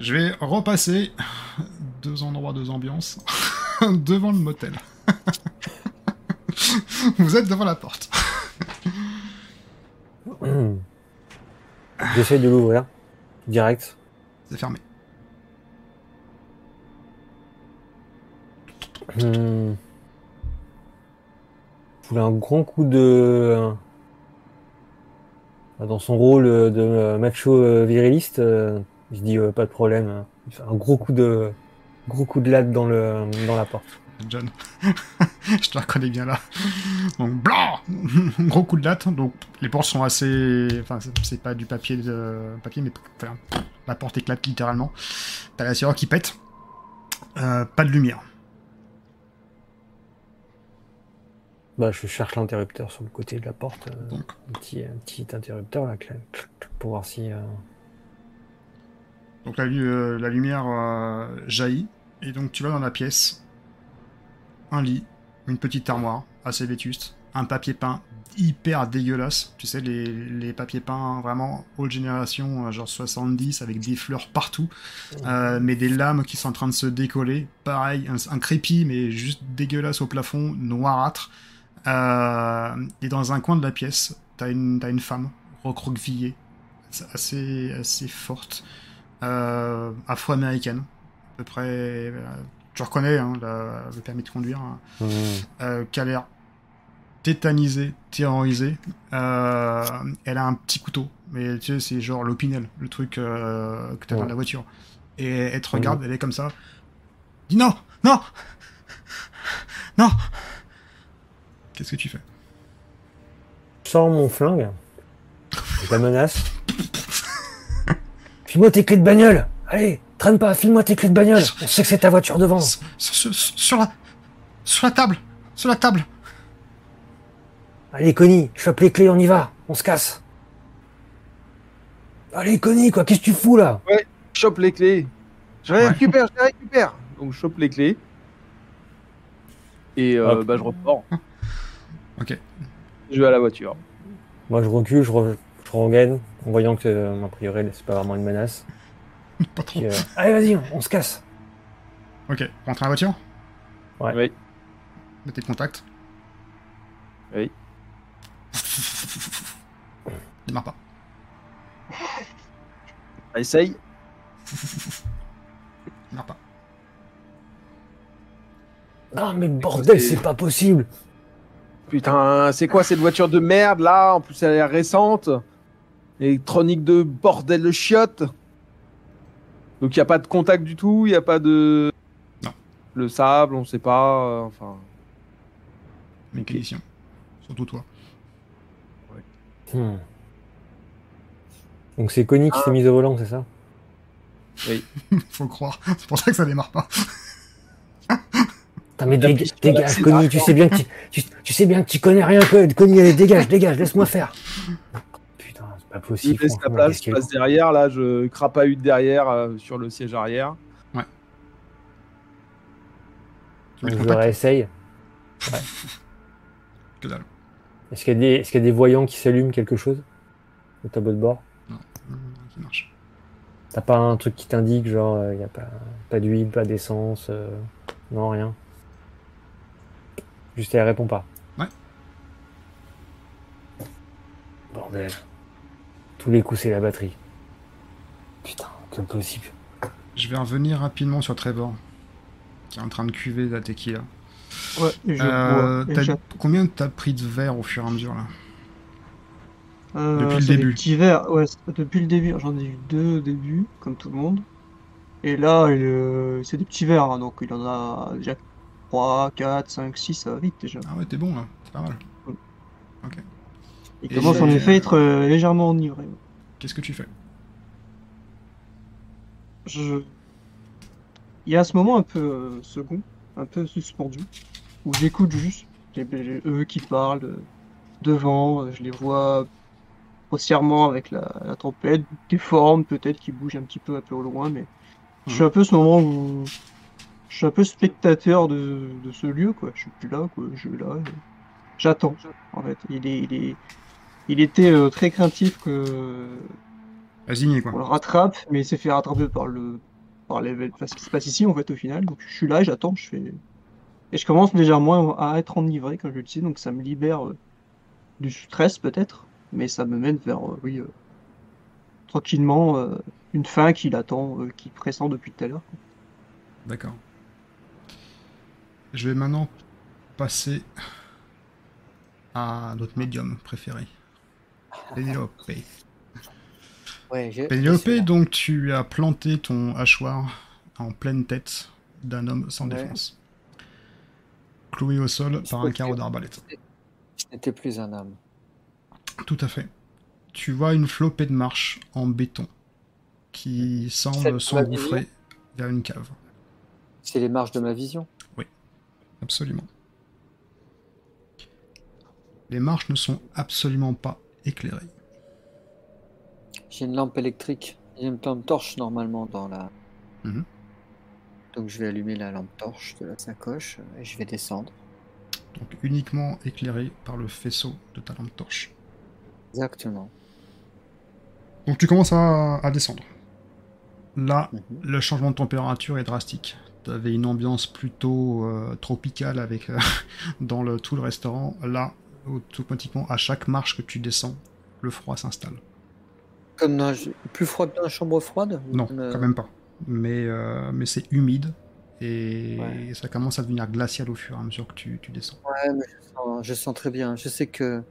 Je vais repasser deux endroits, deux ambiances devant le motel. Vous êtes devant la porte. J'essaie de l'ouvrir. Direct. C'est fermé. Hmm. Je voulais un grand coup de. Dans son rôle de macho viriliste, euh, je dis pas de problème. Il fait un gros coup de gros coup de latte dans le dans la porte. John, je te reconnais bien là. Donc blanc, gros coup de latte. Donc les portes sont assez, enfin c'est pas du papier de papier, mais enfin, la porte éclate littéralement. T'as la serrure qui pète. Euh, pas de lumière. Bah, je cherche l'interrupteur sur le côté de la porte. Euh, Donc. Un, petit, petit interrupteur là, pour voir si. Euh, donc la, euh, la lumière jaillit. Et donc tu vas dans la pièce. Un lit, une petite armoire assez vétuste, un papier peint hyper dégueulasse. Tu sais, les, les papiers peints vraiment old génération, genre 70, avec des fleurs partout, mais des lames qui sont en train de se décoller. Pareil, un, un crépi, mais juste dégueulasse au plafond, noirâtre. Euh, et dans un coin de la pièce, t'as une, as une femme recroquevillée, assez, assez forte, euh, afro-américaine, à peu près. Euh, tu reconnais hein, le permis de conduire, hein, mmh. euh, qui a l'air tétanisée, terrorisée. Euh, elle a un petit couteau, mais tu sais, c'est genre l'opinel, le truc que t'as dans la voiture. Et elle te regarde, mmh. elle est comme ça. Dis non, non, non. Qu'est-ce que tu fais? Je sors mon flingue. Je la menace. File-moi tes clés de bagnole Allez, traîne pas, file-moi tes clés de bagnole On sait que c'est ta voiture devant sur, la... Sur la table Sur la table Allez, Connie, chope les clés, on y va On se casse Allez, Connie, quoi, qu'est-ce que tu fous là? Ouais, chope les clés. Je les récupère, je les récupère. Donc je chope les clés. Et euh, bah, je repars. Ok. Je vais à la voiture. Moi, je recule, je, je regagne, en voyant que, euh, a priori, c'est pas vraiment une menace. pas trop. Euh, allez, vas-y, on, se casse. Ok, rentre à la voiture Ouais. Oui. Mettez le contact. Oui. Démarre pas. Essaye. Démarre pas. Non, mais bordel, c'est pas possible. Putain, c'est quoi cette voiture de merde là? En plus, elle a l'air récente. Électronique de bordel de chiottes. Donc, il n'y a pas de contact du tout, il n'y a pas de. Non. Le sable, on sait pas. Euh, enfin. Mécanicien. Surtout toi. Hmm. Donc, c'est Connie qui s'est ah. mise au volant, c'est ça Oui. Faut croire. C'est pour ça que ça démarre pas. mais dégage, Connie, tu sais bien que tu, tu, sais bien que tu connais rien, que Connie, allez, dégage, dégage, laisse-moi faire. Pas possible. Je laisse la place, je passe derrière, là, je crapahute derrière euh, sur le siège arrière. Ouais. je réessaye. Ouais. que dalle. Est-ce qu'il y, est qu y, a des voyants qui s'allument quelque chose au tableau de bord? Non, ça marche. T'as pas un truc qui t'indique, genre, il euh, n'y a pas, pas d'huile, pas d'essence euh, Non, rien? Juste elle répond pas. Ouais. Bordel. Tous les coups, c'est la batterie. Putain, c'est impossible. Je vais revenir rapidement sur Trevor, qui est en train de cuver la tequila. Ouais, je euh, bois, Combien t'as pris de verre au fur et à mesure là? Euh, Depuis le début. Petits verres, ouais, depuis le début. J'en ai eu deux au début, comme tout le monde. Et là, euh, c'est des petits verres, hein, donc il en a déjà 3, 4, 5, 6, ça va vite déjà. Ah ouais, t'es bon là, c'est pas mal. Ok. Il commence en effet à être euh, légèrement enivré. Qu'est-ce que tu fais? Je. Il y a ce moment un peu euh, second, un peu suspendu, où j'écoute juste eux qui parlent euh, devant, je les vois grossièrement avec la, la tempête, des formes peut-être qui bougent un petit peu un peu au loin, mais je suis mmh. un peu ce moment où je suis un peu spectateur de, de ce lieu, quoi. Je suis plus là, quoi. Je suis là. J'attends, en fait. Il, est, il, est, il était euh, très craintif que. Quoi. On le rattrape, mais il s'est fait rattraper par le par les enfin, ce qui se passe ici en fait au final. Donc je suis là, j'attends, je fais et je commence légèrement à être enivré comme je le disais, donc ça me libère euh, du stress peut-être, mais ça me mène vers euh, oui tranquillement une fin qui l'attend, qui pressent depuis tout à l'heure. D'accord. Je vais maintenant passer à notre médium préféré. Pénélope. Ouais, je- Pénélope, donc tu as planté ton hachoir en pleine tête d'un homme sans Ouais. défense. Cloué au sol Je par un carreau d'arbalète. Je n'étais plus un homme. Tout à fait. Tu vois une flopée de marches en béton qui semble s'engouffrer vers une cave. C'est les marges de ma vision. Absolument. Les marches ne sont absolument pas éclairées. J'ai une lampe électrique. J'ai une lampe torche normalement dans la. Mhm. Donc je vais allumer la lampe torche de la sacoche et je vais descendre. Donc uniquement éclairées par le faisceau de ta lampe torche. Exactement. Donc tu commences à, à descendre. Là, Mhm. le changement de température est drastique. Tu avais une ambiance plutôt euh, tropicale avec euh, dans le, tout le restaurant. Là, automatiquement, à chaque marche que tu descends, le froid s'installe. Comme dans plus froid que dans la chambre froide Non, euh, quand même pas. Mais, euh, mais c'est humide et Ouais. ça commence à devenir glacial au fur et à mesure que tu, tu descends. Ouais, mais je sens, je sens très bien. Je sais que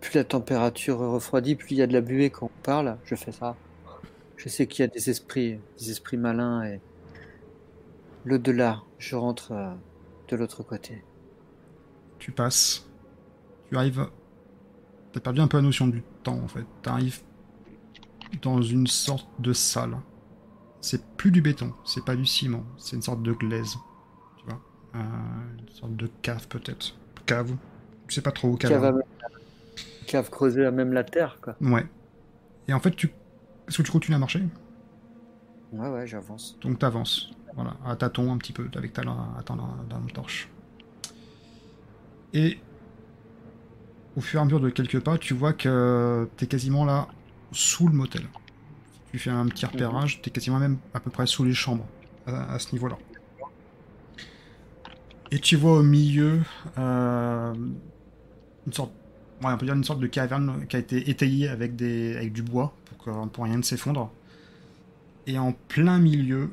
plus la température refroidit, plus il y a de la buée quand on parle. Je fais ça. Je sais qu'il y a des esprits, des esprits malins et l'au-delà. Je rentre euh, de l'autre côté. Tu passes, tu arrives. T'as perdu un peu la notion du temps en fait. Tu arrives dans une sorte de salle. C'est plus du béton, c'est pas du ciment, c'est une sorte de glaise. Tu vois Euh, Une sorte de cave peut-être. Cave. Je sais pas trop cave. Même- cave creusée à même la terre, quoi. Ouais. Et en fait, tu. Est-ce que tu continues à marcher? Ouais, ouais, j'avance. Donc t'avances, voilà, à tâtons un petit peu avec ta, ta lampe torche. Et au fur et à mesure de quelques pas, tu vois que t'es quasiment là sous le motel. Tu fais un petit repérage, t'es quasiment même à peu près sous les chambres à, à ce niveau-là. Et tu vois au milieu euh, une sorte, ouais, on peut dire une sorte de caverne qui a été étayée avec des, avec du bois pour que pour rien ne s'effondre et en plein milieu,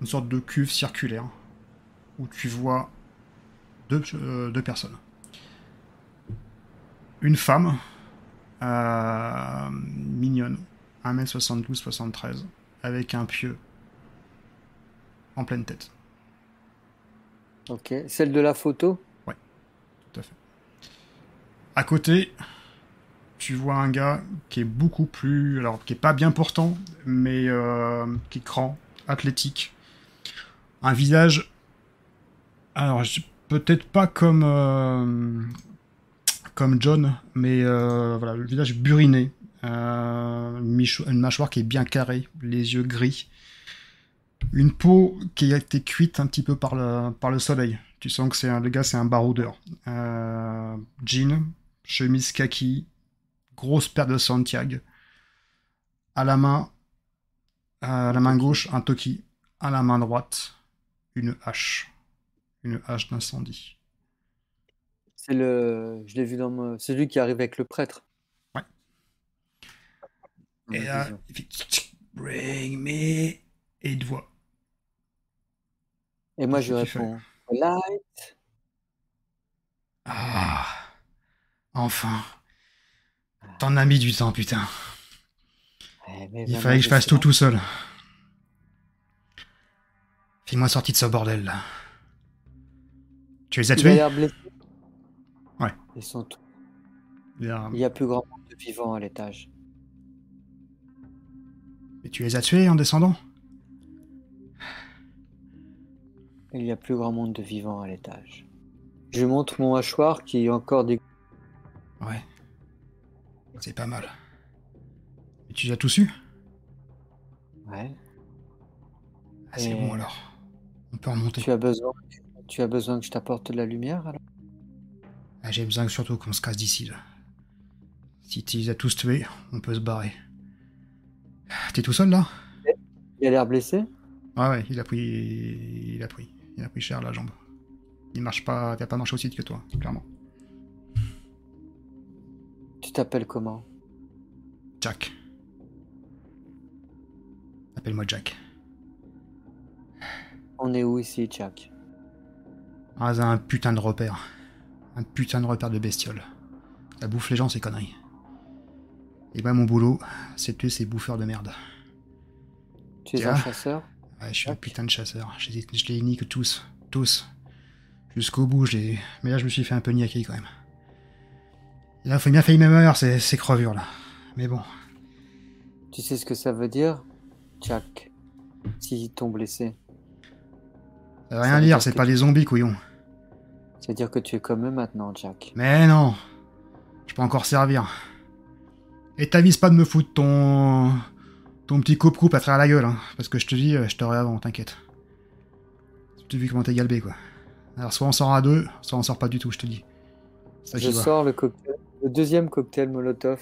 une sorte de cuve circulaire où tu vois deux, euh, deux personnes. Une femme, euh, mignonne, 1m72-73, avec un pieu en pleine tête. Ok. Celle de la photo? Tout à fait. À côté, tu vois un gars qui est beaucoup plus. Alors, qui est pas bien portant, mais euh, qui est grand, athlétique. Un visage. Alors, peut-être pas comme. euh, comme John, mais euh, voilà, le visage buriné. euh, une, mâchoire qui est bien carrée, les yeux gris. Une peau qui a été cuite un petit peu par le, par le soleil. Tu sens que c'est un, le gars, c'est un baroudeur. Euh, jean, chemise kaki, grosse paire de Santiago. À la main, à la main gauche, un toki. À la main droite, une hache. Une hache d'incendie. C'est le. Je l'ai vu dans mon... C'est lui qui arrive avec le prêtre. Ouais. Dans ma Et là, vision. il fait Bring me. Et il te voit. Et moi, je réponds. Light. Ah. Enfin. T'en as mis du temps, putain. Eh, mais Il fallait que je fasse tout tout seul. Fais-moi sortir de ce bordel là. Tu les as tués? Ils sont tous- Bien. Il y a plus grand nombre de vivants à l'étage. Et tu les as tués en descendant? Il y a plus grand monde de vivants à l'étage. Je montre mon hachoir qui est encore des. Ouais. C'est pas mal. Et tu les as tous eu Ouais. Ah, c'est bon alors. On peut remonter. Tu as besoin. Tu as besoin que je t'apporte de la lumière alors? Ah, J'ai besoin surtout qu'on se casse d'ici là. Si tu les as tous tués, on peut se barrer. T'es tout seul là? Il a l'air blessé? Ouais, ouais, il a pris. Il a pris. Il a pris cher la jambe. Il marche pas. Il a pas marché aussi vite que toi, clairement. Tu t'appelles comment? Jack. Appelle-moi Jack. On est où ici, Jack? Ah, c'est un putain de repère. Un putain de repère de bestiole. Ça bouffe les gens, ces conneries. Et moi, mon boulot, c'est de tuer ces bouffeurs de merde. Tu es un chasseur? Ouais, je suis un putain de chasseur. Je les, je les nique tous. Tous. Jusqu'au bout, je les... Mais là, je me suis fait un peu niaquer quand même. Et là, faut bien failli même heure, ces, ces crevures là. Mais bon. Tu sais ce que ça veut dire, Jack? S'ils t'ont blessé. Ça veut Ça rien veut dire, dire c'est que pas des zombies, couillon. C'est-à-dire que tu es comme eux maintenant, Jack. Mais non Je peux encore servir. Et t'avises pas de me foutre ton... ton petit coupe-coupe à travers la gueule, hein. Parce que je te dis, euh, je t'aurai avant, t'inquiète. Tu vu comment t'es galbé, quoi. Alors, soit on sort à deux, soit on sort pas du tout, je te dis. Ça Je sors le cocktail. Le deuxième cocktail Molotov.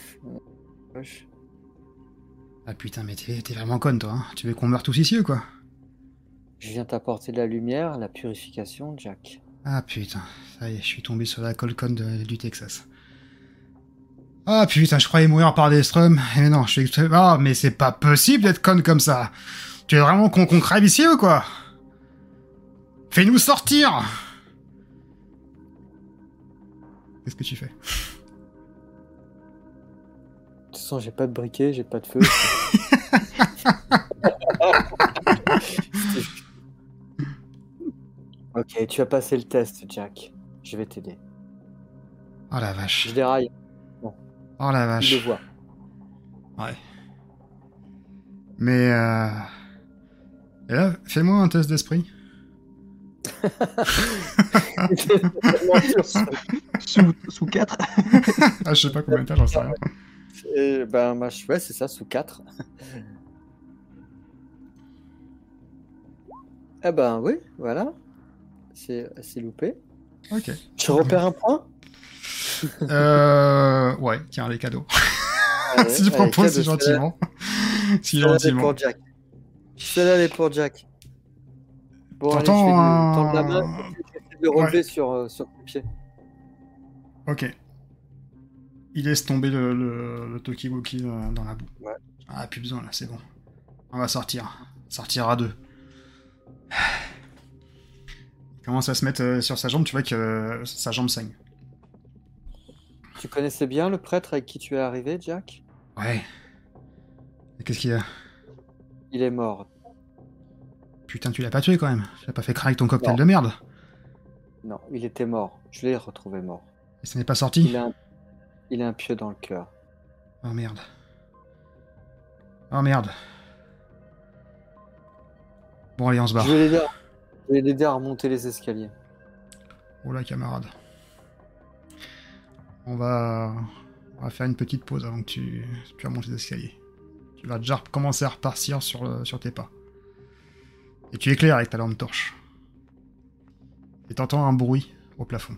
Ah putain, mais t'es t'es vraiment conne, toi. Hein. Tu veux qu'on meure tous ici, ou quoi? Je viens t'apporter de la lumière, la purification, Jack. Ah putain, ça y est, je suis tombé sur la colconne de- du Texas. Ah putain, je croyais mourir par des strums. Mais non, je suis... Ah, mais c'est pas possible d'être conne comme ça. Tu es vraiment con qu'on crève ici ou quoi? Fais-nous sortir Qu'est-ce que tu fais? De toute façon, j'ai pas de briquet, j'ai pas de feu. ok, tu as passé le test, Jack. Je vais t'aider. Oh la vache. Je déraille, Oh la tu le vache. vois. Ouais. Mais euh... Et là, fais-moi un test d'esprit. Sous, sous 4 Ah, je sais pas combien t'as, j'en sais rien. Et ben, je- ouais, c'est ça, sous 4. eh ben, oui, voilà. C'est c'est loupé. Ok. Je repère un point? Euh... Ouais, tiens, les cadeaux. Allez, si tu proposes, si gentiment. si gentiment. pour Jack. Celle-là, elle est pour Jack. Bon, allez, je vais un- tendre la main, et le relever sur, euh, sur tes pieds. Ok. Il laisse tomber le, le, le Tokiwoki euh, dans la boue. Ouais. Ah, plus besoin là, c'est bon. On va sortir. Sortir à deux. Commence à se mettre euh, sur sa jambe, tu vois que euh, sa jambe saigne. Tu connaissais bien le prêtre avec qui tu es arrivé, Jack? Ouais. Et Qu'est-ce qu'il y a? Il est mort. Putain, tu l'as pas tué quand même. Tu l'as pas fait craquer ton cocktail Non. de merde. Non, il était mort. Je l'ai retrouvé mort. Et ça n'est pas sorti? Il a un, il a un pieu dans le cœur. Oh merde. Oh merde. Bon, allez, on se barre. Je vais je vais l'aider à remonter les escaliers. Oh là, camarade. On va... on va faire une petite pause avant que tu, tu remontes les escaliers. Tu vas déjà commencer à repartir sur, le- sur tes pas. Et tu éclaires avec ta lampe torche. Et t'entends un bruit au plafond.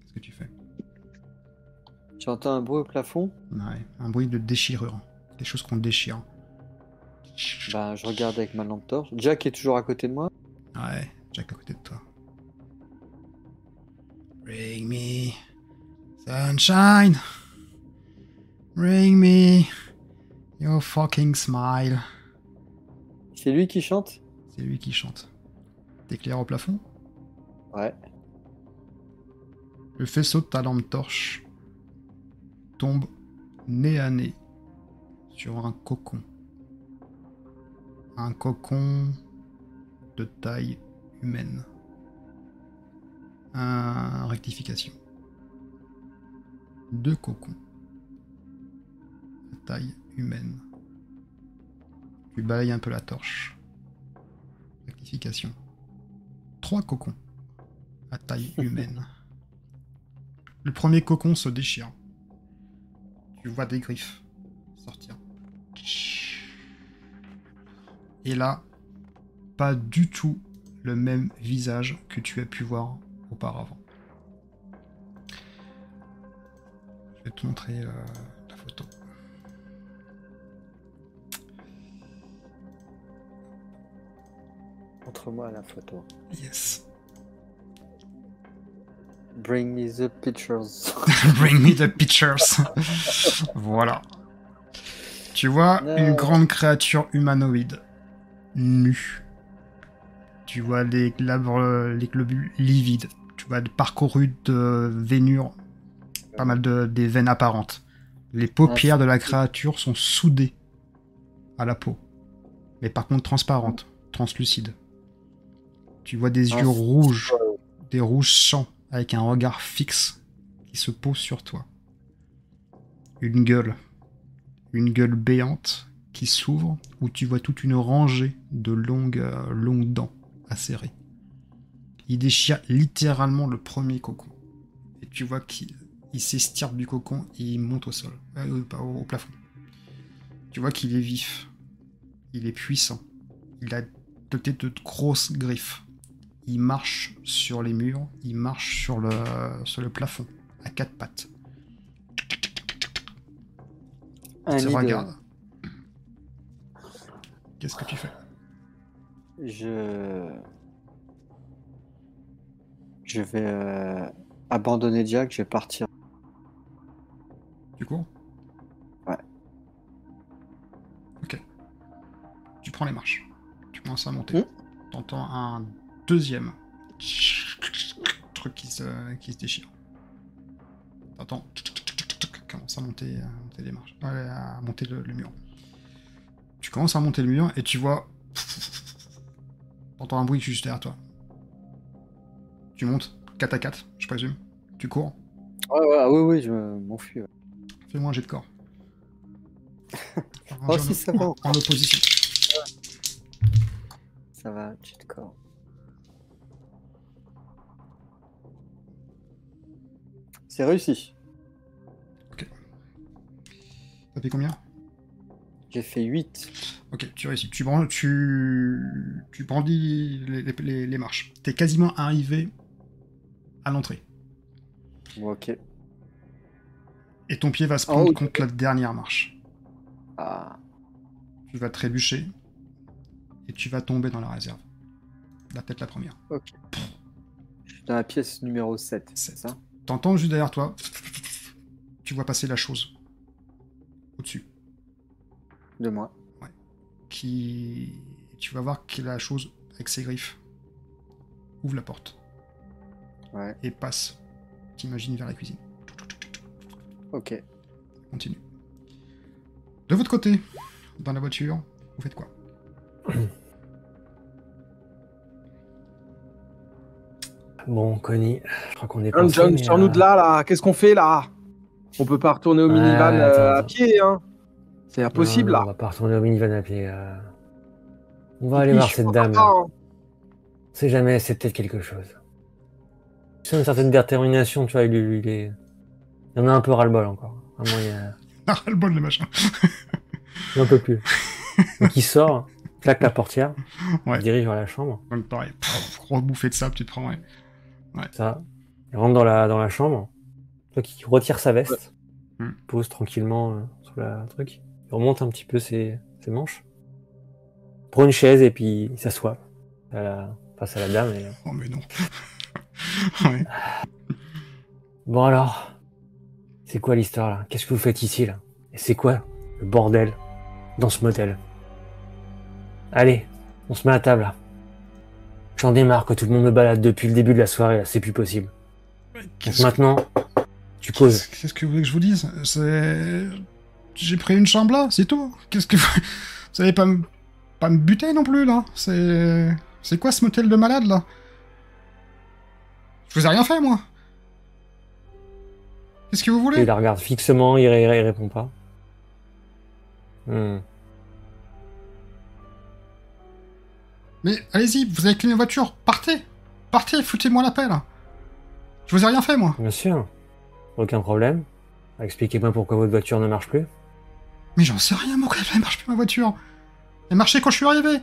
Qu'est-ce que tu fais? J'entends un bruit au plafond? Ouais, un bruit de déchirure. Quelque chose qu'on déchire. Ben, je regarde avec ma lampe torche. Jack est toujours à côté de moi. Ouais, Jack à côté de toi. Bring me sunshine. Bring me your fucking smile. C'est lui qui chante? C'est lui qui chante. T'éclaires au plafond? Ouais. Le faisceau de ta lampe torche tombe nez à nez sur un cocon. Un cocon de taille humaine. Un rectification. Deux cocons de taille humaine. Tu balayes un peu la torche. Rectification. Trois cocons à taille humaine. Le premier cocon se déchire. Tu vois des griffes sortir. Et là, pas du tout le même visage que tu as pu voir auparavant. Je vais te montrer euh, la photo. Montre-moi la photo. Yes. Bring me the pictures. Bring me the pictures. voilà. Tu vois Non. une grande créature humanoïde, nue. Tu vois les, glabres- les globules livides. Tu vois parcouru de vénures, pas mal de des veines apparentes. Les paupières de la créature sont soudées à la peau, mais par contre transparentes, translucides. Tu vois des Ah, yeux rouges, des rouges sangs, avec un regard fixe qui se pose sur toi. Une gueule, une gueule béante qui s'ouvre où tu vois toute une rangée de longues, euh, longues dents acérées. Il déchire littéralement le premier cocon. Et tu vois qu'il il s'estirpe du cocon et il monte au sol, euh, au, plafond. Tu vois qu'il est vif, il est puissant, il a peut-être de grosses griffes. Il marche sur les murs, il marche sur le plafond, à quatre pattes. Un Il te nid de- regarde. Qu'est-ce que tu fais? Je. Je vais euh, abandonner Jack, je vais partir. Tu cours? Ouais. Ok. Tu prends les marches. Tu commences à monter. Hmm? T'entends un deuxième truc qui se, qui se déchire. T'entends commence à monter, à monter les marches, à monter le, le mur. Tu commences à monter le mur et tu vois. T'entends un bruit juste derrière toi. Tu montes 4 à 4, je présume. Tu cours. Ouais, ouais, ah oui, oui, je m'enfuis. ouais. Fais-moi un jet de corps. Oh, si, ça va. en opposition. Ça va, jet de corps. C'est réussi. Ça fait combien? J'ai fait 8. Ok, tu réussis. Tu, bran- tu, tu brandis les, les- les- marches. T'es quasiment arrivé à l'entrée. Ok. Et ton pied va se prendre ok. contre la dernière marche. Ah, Tu vas trébucher. Et tu vas tomber dans la réserve. La tête la première. je suis dans la pièce numéro 7, c'est Sept. ça? T'entends juste derrière toi. Tu vois passer la chose. Au-dessus. De moi. Qui. Tu vas voir que la chose, avec ses griffes, ouvre la porte. Ouais, Et passe. T'imagines vers la cuisine. ok. Continue. De votre côté, dans la voiture, vous faites quoi? Bon, Connie, je crois qu'on est John, John, mais, sors-nous euh, de là, là. Qu'est-ce qu'on fait, là? On peut pas retourner au Ouais, minivan euh, attends, à pied, hein C'est impossible, non, là. On va pas retourner au minivan à pied. euh. On va aller voir cette dame. pas, hein. On sait jamais, c'est peut-être quelque chose. C'est une certaine détermination, tu vois, il, il, il est... il en a un peu ras-le-bol encore. Vraiment, il, y a- Ah, le machin. il en peut plus. Donc il sort, claque la portière, Ouais. il dirige vers la chambre. Donc pareil, bouffée de sable, tu te prends, ouais. Ça. Il rentre dans la, dans la chambre. Toi qui retire sa veste. Hmm. Pose tranquillement euh, sous la truc. Il remonte un petit peu ses, ses manches. Prend une chaise et puis il s'assoit. Face à la dame. et- Oh mais non. ouais. Bon alors. C'est quoi l'histoire là? Qu'est-ce que vous faites ici là? Et c'est quoi le bordel dans ce motel Allez, on se met à table là. J'en démarre que tout le monde me balade depuis le début de la soirée là, c'est plus possible. Donc maintenant, tu causes. qu'est-ce que vous voulez que je vous dise? C'est. J'ai pris une chambre là, c'est tout. Qu'est-ce que vous. Vous allez pas me. Pas me buter non plus là C'est. C'est quoi ce motel de malade là? Je vous ai rien fait moi Qu'est-ce que vous Il voulez la regarde fixement, il, ré- il répond pas. Hmm. Mais allez-y, vous avez cleané la voiture, partez Partez, foutez-moi la paix là Je vous ai rien fait moi Bien sûr. Aucun problème. Expliquez-moi pourquoi votre voiture ne marche plus. Mais j'en sais rien, moi, elle marche plus ma voiture Elle marchait quand je suis arrivé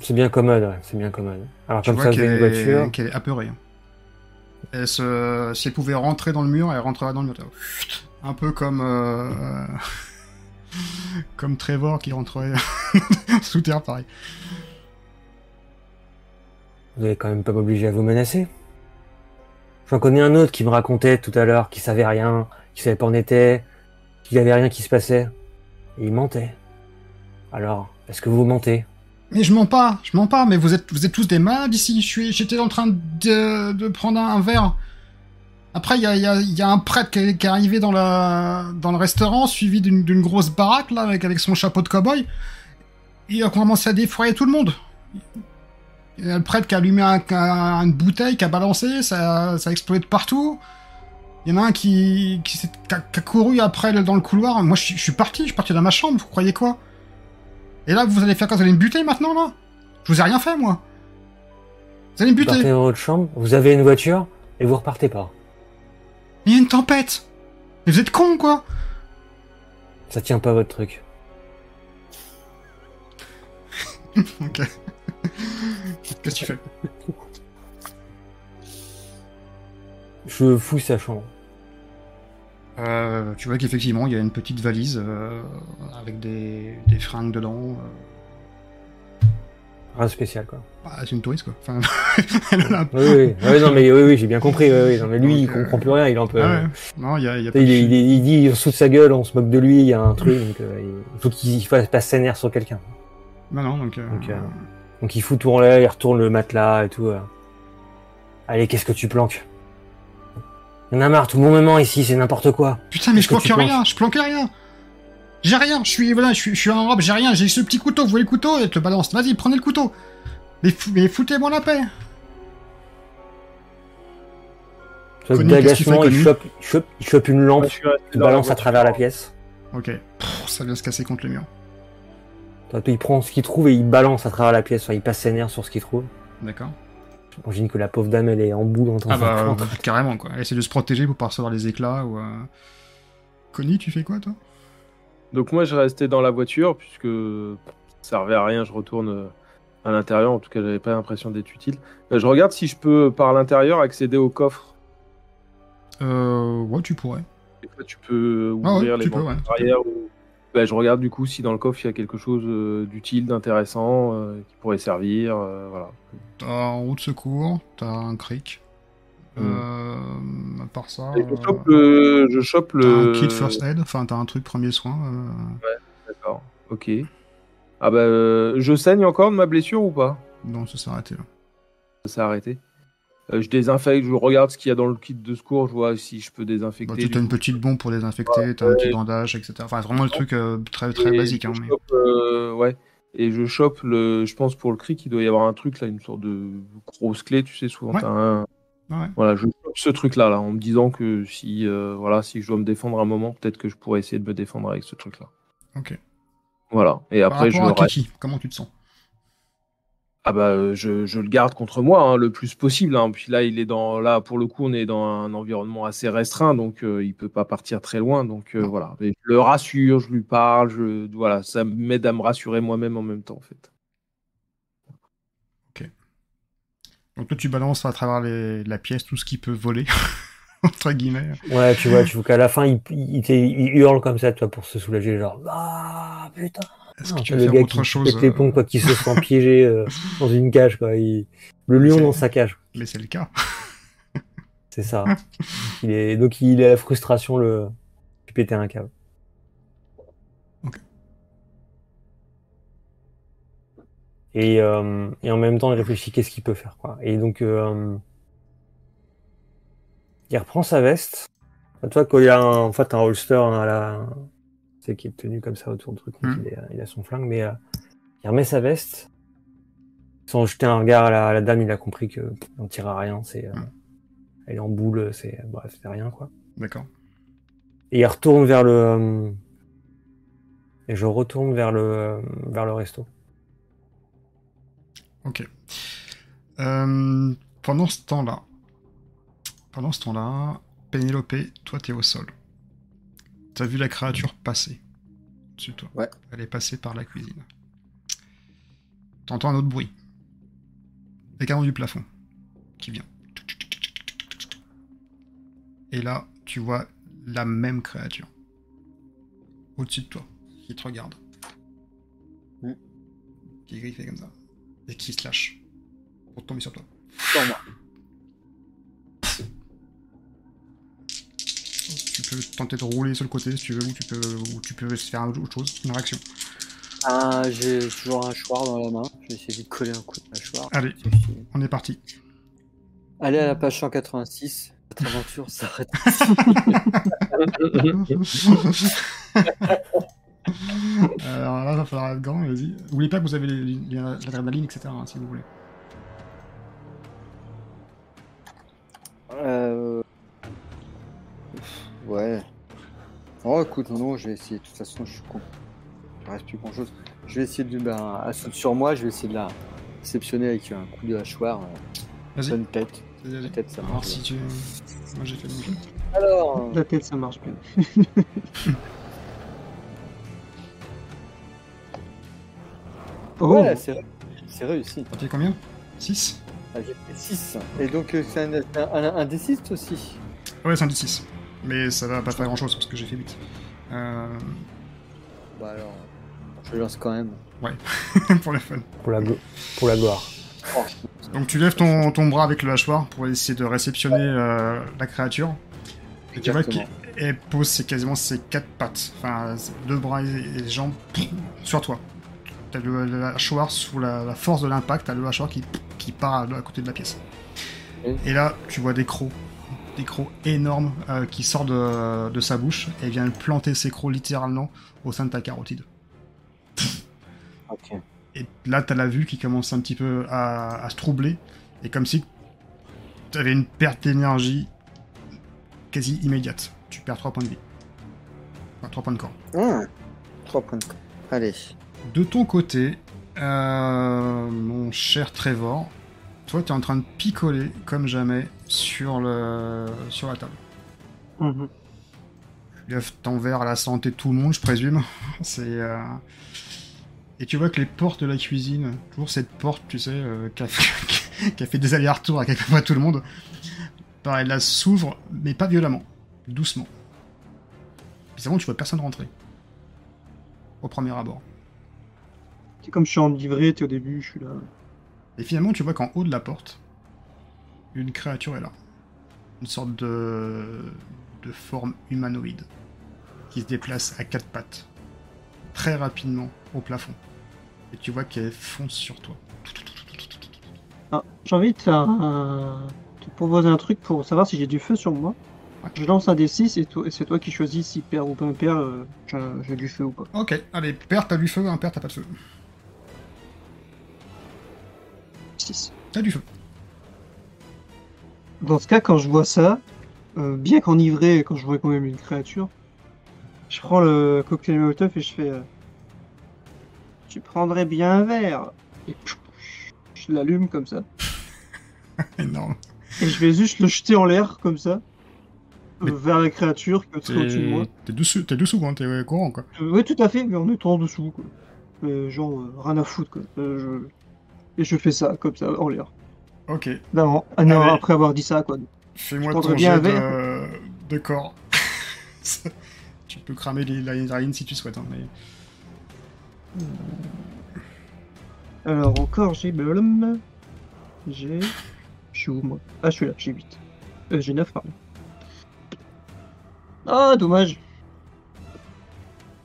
C'est bien commode, ouais, c'est bien commode. Alors Tu comme vois ça, avez une qu'elle est... voiture. qu'elle est apeurée. hein. Elle se... Si elle pouvait rentrer dans le mur, elle rentrerait dans le mur. Un peu comme... euh, comme Trevor qui rentrerait sous terre, pareil. Vous n'êtes quand même pas obligé à vous menacer. J'en connais un autre qui me racontait tout à l'heure qu'il savait rien, qu'il savait pas on était, qu'il avait rien qui se passait. Il mentait. Alors, est-ce que vous mentez? Mais je mens pas, je mens pas, mais vous êtes, vous êtes tous des malades ici. J'étais en train de, de prendre un, verre. Après, il y a, un prêtre qui est, arrivé dans, la, dans le restaurant, suivi d'une grosse baraque, avec son chapeau de cow-boy. Il a commencé à défroyer tout le monde. Il y a le prêtre qui a allumé un, un- une bouteille, qui a balancé, ça, ça a explosé de partout. Il y en a un qui, qui, a, qui a couru après dans le couloir. Moi, je, suis- je suis parti, je suis parti dans ma chambre, vous croyez quoi? Et là, vous allez faire quoi? Vous allez me buter maintenant, là? Je vous ai rien fait, moi. Vous allez me Vous partez buter dans votre chambre, vous avez une voiture, et vous repartez pas. Il y a une tempête Mais vous êtes con, quoi Ça tient pas votre truc. Ok. Qu'est-ce que tu fais Je fous sa chambre. Euh, tu vois qu'effectivement, il y a une petite valise euh, avec des, des fringues dedans. euh. Rien de spécial, quoi. Bah, c'est une touriste, quoi. Enfin, elle a. Oui, oui, oui, non, mais oui, oui, j'ai bien compris. Oui, non, mais lui, il Donc, comprend plus rien. Il est un peu. Ah ouais. Non, il y a, il y a Il, il, il dit, fout de sa gueule, on se moque de lui, il y a un truc, donc il faut qu'il fasse pas ses nerfs sur quelqu'un. Non, non, donc... Donc, Donc il fout tout en l'air, il retourne le matelas et tout. euh. Allez, qu'est-ce que tu planques? Il y en a marre, tout le monde me ment ici, c'est n'importe quoi. Putain, mais je planque tu rien, je planque rien J'ai rien, je suis, voilà, je suis, je suis en robe, j'ai rien, j'ai ce petit couteau, vous voulez le couteau? Et te balance, vas-y, prenez le couteau Mais, fou- mais foutez-moi la paix fait, d'agacement, il chope, il, chope, il chope une lampe, resté il balance à travers la pièce. Ok. Pff, ça vient se casser contre le mur. Il prend ce qu'il trouve et il balance à travers la pièce, enfin, il passe ses nerfs sur ce qu'il trouve. D'accord. J'imagine que la pauvre dame, elle est en boule en train Ah de bah, euh, carrément, quoi. Elle essaie de se protéger pour pas recevoir les éclats ou... Euh... Connie, tu fais quoi, toi? Donc moi, je restais dans la voiture puisque ça servait à rien. Je retourne euh, à l'intérieur. En tout cas, j'avais pas l'impression d'être utile. Euh, Je regarde si je peux par l'intérieur accéder au coffre. Euh... Ouais, tu pourrais. Des fois, tu peux Ah ouais, ouvrir les tu peux, ouais. arrière. ou- Bah, je regarde du coup si dans le coffre il y a quelque chose euh, d'utile, d'intéressant, euh, qui pourrait servir. euh, voilà. T'as un roue de secours, t'as un cric. Hmm. Euh... À part ça... Et je euh, chope le. Je chope T'as le... un kit first aid, enfin t'as un truc premier soin. Euh... D'accord. Ok. Ah bah, euh, je saigne encore de ma blessure ou pas? Non, ça s'est arrêté là. Ça s'est arrêté. Euh, je désinfecte, je regarde ce qu'il y a dans le kit de secours, je vois si je peux désinfecter. Bah, du tu as une petite bombe pour désinfecter, t'as un petit bandage, etc. Enfin, c'est vraiment le truc euh, très très Et basique. Hein, je mais... chope, euh, ouais. Et je chope le. Je pense pour le cric, il doit y avoir un truc là, une sorte de grosse clé, tu sais, souvent Ouais. un. Ouais. Voilà, je chope ce truc là, en me disant que si, euh, voilà, si je dois me défendre un moment, peut-être que je pourrais essayer de me défendre avec ce truc là. Ok. Voilà. Et Par après, je à Kiki, comment tu te sens? Ah bah euh, je, je le garde contre moi hein, le plus possible. hein. Puis là, il est dans là pour le coup, on est dans un environnement assez restreint, donc euh, il peut pas partir très loin. Donc euh, voilà, Mais je le rassure, je lui parle, je voilà, ça m'aide à me rassurer moi-même en même temps en fait. Donc toi, tu balances à travers les- la pièce tout ce qui peut voler, entre guillemets. Ouais, tu vois, tu vois qu'à la fin, il, il, il- il hurle comme ça, toi, pour se soulager, genre, ah, putain. Est-ce que tu vas faire gars autre qui chose pète les plombs euh, quand il se sent piégé euh, dans une cage, quoi. Il- Le lion dans sa cage, Mais c'est le cas. c'est ça. il est... Donc il a la frustration, le... Péter un câble. Et, euh, et en même temps, il réfléchit qu'est-ce qu'il peut faire, quoi. Et donc, euh, il reprend sa veste. Vois, quand il a un, en fait, un holster à la, tu sais, qui est tenu comme ça autour du truc, Mhm. il, est- il a son flingue, mais euh, il remet sa veste. Sans jeter un regard à la, à la dame, il a compris que on tire à rien, c'est, euh, Mhm. elle est en boule, c'est, bref, c'est rien, quoi. D'accord. Et il retourne vers le, euh, et je retourne vers le, vers le resto. Ok. Pendant ce temps-là, pendant ce temps-là, Pénélope, toi t'es au sol. T'as vu la créature passer dessus de toi. Ouais. Elle est passée par la cuisine. T'entends un autre bruit. Canons du plafond qui vient. Et là, tu vois la même créature. Au-dessus de toi, qui te regarde. Mm. Qui est griffé comme ça. Et qui se lâche. Pour tomber sur toi. Sur moi. Tu peux tenter de rouler sur le côté si tu veux, ou tu peux, ou tu peux faire autre chose, une réaction. Ah, j'ai toujours un choix dans la main. Je vais essayer de coller un coup de mâchoire. Allez, on est parti. Allez à la page 186. Votre aventure s'arrête. Alors là, il va falloir être grand, vas-y. N'oubliez pas que vous avez l'adrénaline, etc. hein, si vous voulez. Euh... Ouais. Oh, écoute, non, je vais essayer. De toute façon, je suis con. Il reste plus grand chose. Je vais essayer de. Ben, elle saute sur moi, je vais essayer de la réceptionner avec un coup de hachoir. euh, Vas-y, Bonne tête. vas-y, vas-y. Peut-être ça marche. si tu. Moi j'ai fait le jeu. Alors. La tête, ça marche bien. oh, Ouais, c'est c'est réussi. T'as fait combien? 6 Ah, J'ai fait 6. Et donc, euh, c'est un, un, un, un D6 aussi. Ouais, c'est un D6. Mais ça va pas faire grand chose parce que j'ai fait 8. Euh... Bah alors. Je le lance quand même. pour le fun. Pour la, pour la gloire. Donc tu lèves ton, ton bras avec le hachoir pour essayer de réceptionner euh, la créature. Et tu vois qu'elle pose ses, quasiment ses quatre pattes, enfin ses deux bras et et les jambes sur toi. T'as le, le hachoir sous la, la force de l'impact, t'as le hachoir qui, qui part à, à côté de la pièce. Et là, tu vois des crocs, des crocs énormes euh, qui sortent de, de sa bouche et vient planter ses crocs littéralement au sein de ta carotide. Et là, t'as la vue qui commence un petit peu à, à se troubler. Et comme si t'avais une perte d'énergie quasi immédiate. Tu perds 3 points de vie. Enfin, 3 points de corps. Ah, 3 points de corps. Allez. De ton côté, euh, mon cher Trevor, toi, t'es en train de picoler comme jamais sur, le, sur la table. mhm. Tu lèves ton verre à la santé de tout le monde, je présume. C'est. euh, Et tu vois que les portes de la cuisine, toujours cette porte, tu sais, euh, qui, a fait... qui a fait des allers-retours à peu près tout le monde, pareil, là s'ouvre, mais pas violemment, doucement. Bizarrement, tu vois personne rentrer. Au premier abord. C'est comme je suis enivré, t'es au début, je suis là. Et finalement, tu vois qu'en haut de la porte, une créature est là. Une sorte de, de forme humanoïde qui se déplace à quatre pattes, très rapidement au plafond. Et tu vois qu'elle fonce sur toi. Ah, j'ai envie de faire un... te proposer un truc pour savoir si j'ai du feu sur moi. Ouais. Je lance un D6 et, et c'est toi qui choisis si père ou pas père, euh, j'ai j'ai du feu ou pas. Ok, allez, père, t'as du feu, un père, t'as pas de feu. 6. T'as du feu. Dans ce cas, quand je vois ça, euh, bien qu'enivré, quand je vois quand même une créature, je prends le cocktail Molotov et je fais. euh, tu prendrais bien un verre. Et pff, je l'allume comme ça. Énorme. Et je vais juste le jeter en l'air comme ça. euh, vers la créature qui est au-dessus de moi. T'es dessous, t'es dessous, hein, t'es courant, quoi. Oui, tout à fait, mais en étant en dessous, quoi. Mais genre, rien à foutre, quoi. Je... Et je fais ça, comme ça, en l'air. Ok, Non, ah non, Allez. après avoir dit ça, quoi. fais-moi ton bien jet un de... de corps. tu peux cramer les- l'adrénaline si tu souhaites, hein, mais... Alors, encore, j'ai... J'ai... Je suis où, moi Ah, je suis là, j'ai 8. Euh, j'ai 9, pardon. Ah, dommage.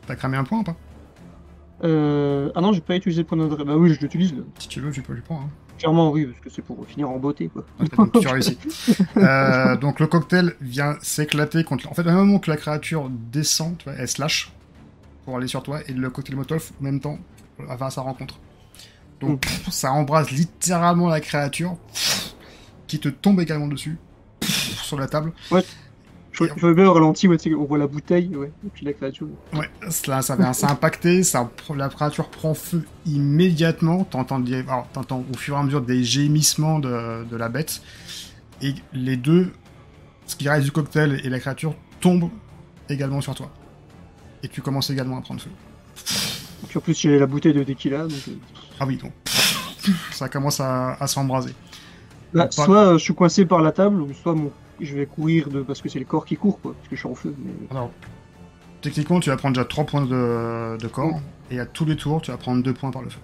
T'as cramé un point ou pas? Euh... Ah non, j'ai pas utilisé le point d'adresse. Bah oui, je l'utilise, là. Si tu veux, tu peux le prendre. Hein. Clairement, oui, parce que c'est pour finir en beauté, quoi. Ok, donc tu réussis. Euh, donc le cocktail vient s'éclater contre. En fait, à un moment que la créature descend, tu vois, elle se lâche pour aller sur toi, et le cocktail Molotov, en même temps, va à sa rencontre. Donc pff, ça embrase littéralement la créature, pff, qui te tombe également dessus, pff, sur la table. Je, je veux bien au ralenti, ouais, on voit la bouteille, ouais, et puis la créature. Ouais, cela, ça vient s'impacter, ça, la créature prend feu immédiatement. T'entends, au fur et à mesure des gémissements de, de la bête. Et les deux, ce qui reste du cocktail et la créature, tombent également sur toi. Et tu commences également à prendre feu. Puis en plus, j'ai la bouteille de tequila, donc... euh, Ah oui, donc ça commence à, à s'embraser. Bah, soit euh, je suis coincé par la table, ou soit mon je vais courir de parce que c'est le corps qui court quoi, parce que je suis en feu. Mais... Alors, techniquement, tu vas prendre déjà 3 points de, de corps, et à tous les tours, tu vas prendre 2 points par le feu.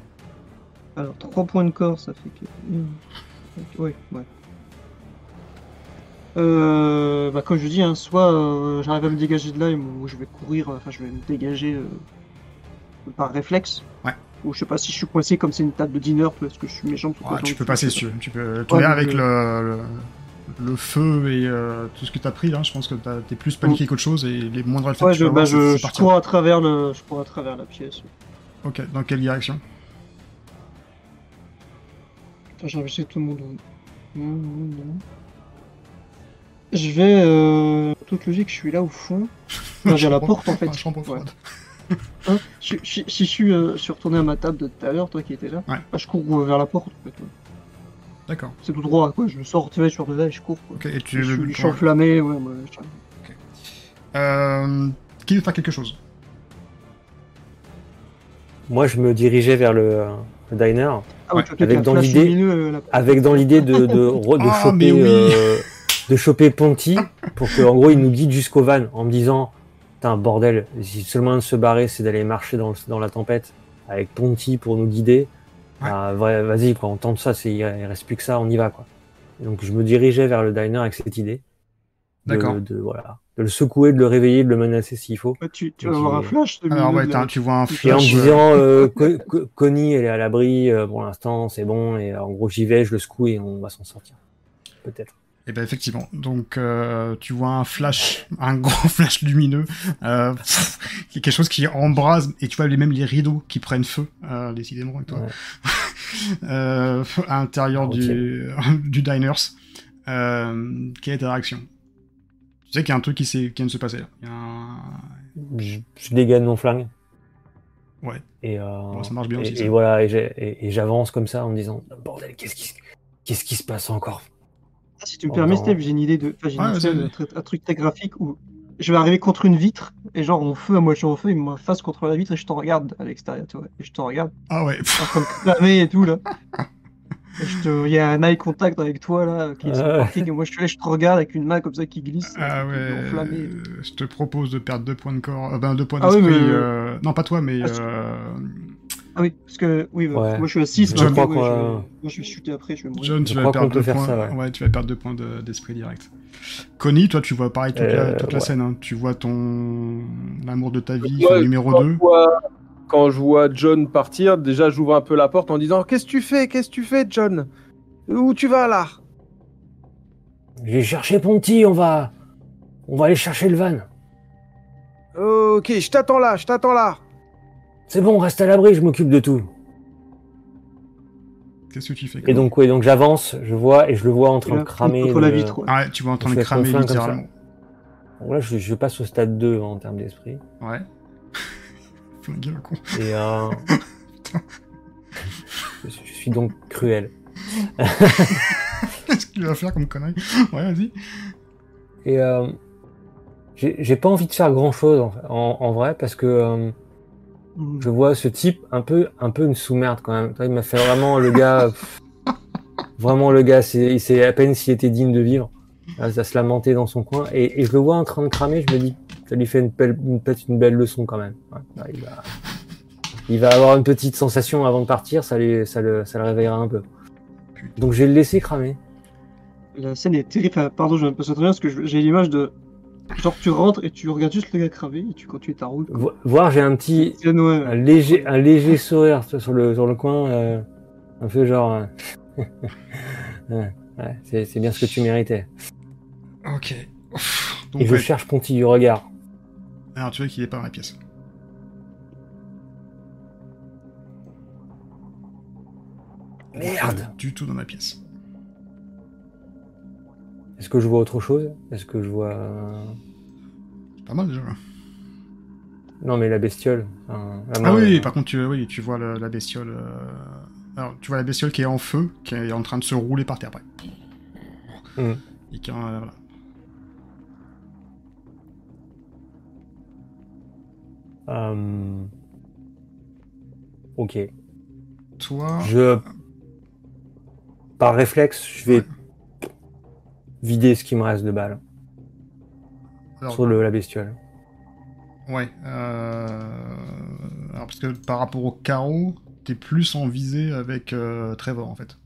Alors 3 points de corps, ça fait que. Ouais, ouais. Euh, bah comme je dis, hein, soit euh, j'arrive à me dégager de là, et moi, je vais courir, euh, enfin je vais me dégager euh, par réflexe. Ouais. Ou je sais pas si je suis coincé comme c'est une table de dîner, parce que je suis méchant. tout Ouais, tu peux passer si tu veux. Tu peux te Ouais, avec le, le feu et euh, tout ce que t'as pris là. Je pense que t'as- t'es plus paniqué qu'autre chose et les moindres réflexes Ouais, je, bah, je, je cours à travers le, je cours à travers la pièce. Ok, dans quelle direction? Attends, j'ai investi tout le monde. Je vais, euh, toute logique, je suis là au fond. Enfin, j'ai la porte en fait. Ah, chambre Ouais. froide. Hein? Si, si- si je suis, euh, je suis retourné à ma table de tout à l'heure, toi qui étais là, Ouais. bah, je cours vers la porte. En fait, ouais. D'accord. C'est tout droit, quoi. Je sors, tu vois, sur de là et je cours. Quoi. Ok, et tu. je suis, je suis enflammé, ouais. je- Euh, qui veut faire quelque chose? Moi, je me dirigeais vers le, le diner Ah Ouais. Avec dans lumineux, euh, là. avec dans l'idée de, de, de Ah, mais choper oui. euh, de choper Ponty pour que en gros il nous guide jusqu'au van en me disant putain bordel si seulement de se barrer c'est d'aller marcher dans, le- dans la tempête avec Ponty pour nous guider. Ah, ouais, vas-y quoi on tente ça c'est il reste plus que ça on y va quoi Et donc je me dirigeais vers le diner avec cette idée de, D'accord. de voilà de le secouer de le réveiller de le menacer s'il faut Ouais, tu, tu vas avoir un flash. de Alors, ouais, de tu vois un et en me flash. euh, disant euh, Co- Connie elle est à l'abri euh, pour l'instant c'est bon et en gros j'y vais je le secoue et on va s'en sortir peut-être Et ben effectivement. Donc euh, tu vois un flash, un gros flash lumineux, euh, pff, quelque chose qui embrase et tu vois même les rideaux qui prennent feu, euh, décidément avec toi, Ouais. euh, à l'intérieur du du diners. Euh, quelle est ta réaction? Tu sais qu'il y a un truc qui, qui vient de se passer là. Il y a un- je, je dégaine mon flingue. Ouais. Et, euh, Bon, ça marche bien et, aussi, ça. et voilà, et, et- et j'avance comme ça en me disant bordel, qu'est-ce qui, qu'est-ce qui se passe encore? Ah, Si tu me Oh, permets. Steve, j'ai une idée de. Enfin, j'ai une Ouais, idée, vas-y, un, truc- très graphique où je vais arriver contre une vitre et genre mon feu à moitié en feu, il me face contre la vitre et je te regarde à l'extérieur, tu vois. Et je te regarde Ah ouais. de cramer et tout là. Te... Il y a un eye contact avec toi là qui est Ouais. sympathique et moi je te je te regarde avec une main comme ça qui glisse. Ah ouais. enflammé. euh, Je te propose de perdre deux points de corps, euh, ben deux points Ah d'esprit. mais- euh, Non pas toi, mais Ah, euh, Ah oui, parce que oui, bah, Ouais. moi je suis à 6, Je crois ouais, qu'on- je... moi, je vais chuter après, je vais mourir. John, tu vas perdre deux points. ça, ouais. tu vas perdre deux points de- d'esprit direct. Connie, toi, tu vois pareil toute, la, Euh, toute la ouais. scène. hein. Tu vois ton l'amour de ta vie, Ouais, numéro quand 2. je vois- Quand je vois John partir, déjà j'ouvre un peu la porte en disant Qu'est-ce que tu fais? Qu'est-ce que tu fais, John? Où tu vas là? J'ai cherché Ponty, on va, on va aller chercher le van. Ok, je t'attends là, je t'attends là. C'est bon, reste à l'abri, je m'occupe de tout. Qu'est-ce que tu fais Et donc, ouais, donc j'avance, je vois et je le vois en train Et de là, cramer. contre la le- vitre. Ah ouais, tu vois en train Je de cramer littéralement. Bon, là, je, je passe au stade 2 en termes d'esprit. Ouais. Le con. Et euh, je, je suis donc cruel. Qu'est-ce que tu vas faire comme connerie? Ouais, vas-y. Et euh, j'ai pas envie de faire grand chose en, en- en vrai parce que euh. Je vois ce type un peu un peu une sous-merde quand même. Il m'a fait vraiment le gars, pff, vraiment le gars, c'est c'est à peine s'il était digne de vivre. À, à se lamenter dans son coin et, et je le vois en train de cramer. Je me dis, ça lui fait une belle, une, peut-être une belle leçon quand même. Ouais, il, va, il va avoir une petite sensation avant de partir, ça, lui, ça, le, ça le réveillera un peu. Donc je vais le laisser cramer. La scène est terrible. Pardon, je me passe très bien parce que j'ai l'image de. Genre, tu rentres et tu regardes juste le gars cramer et tu continues ta route. Vo- Voir, j'ai un petit, C'est Noël. un léger, un léger sourire sur le, sur le coin, euh, un peu genre. euh, ouais, c'est c'est bien ce que tu méritais. Ok. Ouf. Donc, Et je ouais. cherche Ponty du regard. Alors, tu vois qu'il est pas dans la pièce. Merde Pas Du tout dans la pièce. Est-ce que je vois autre chose? Est-ce que je vois. C'est pas mal déjà. Non, mais la bestiole. la Ah oui, euh, par contre, tu, oui, tu vois la bestiole. euh, Alors, tu vois la bestiole qui est en feu, qui est en train de se rouler par terre après. Mm. Et qui, euh, voilà. euh, Ok. Toi, Je. Par réflexe, je vais. Vider ce qui me reste de balles Alors, sur le, la bestiole. Ouais. euh, Alors, parce que par rapport au carreau, t'es plus en visée avec euh, Trevor, en fait.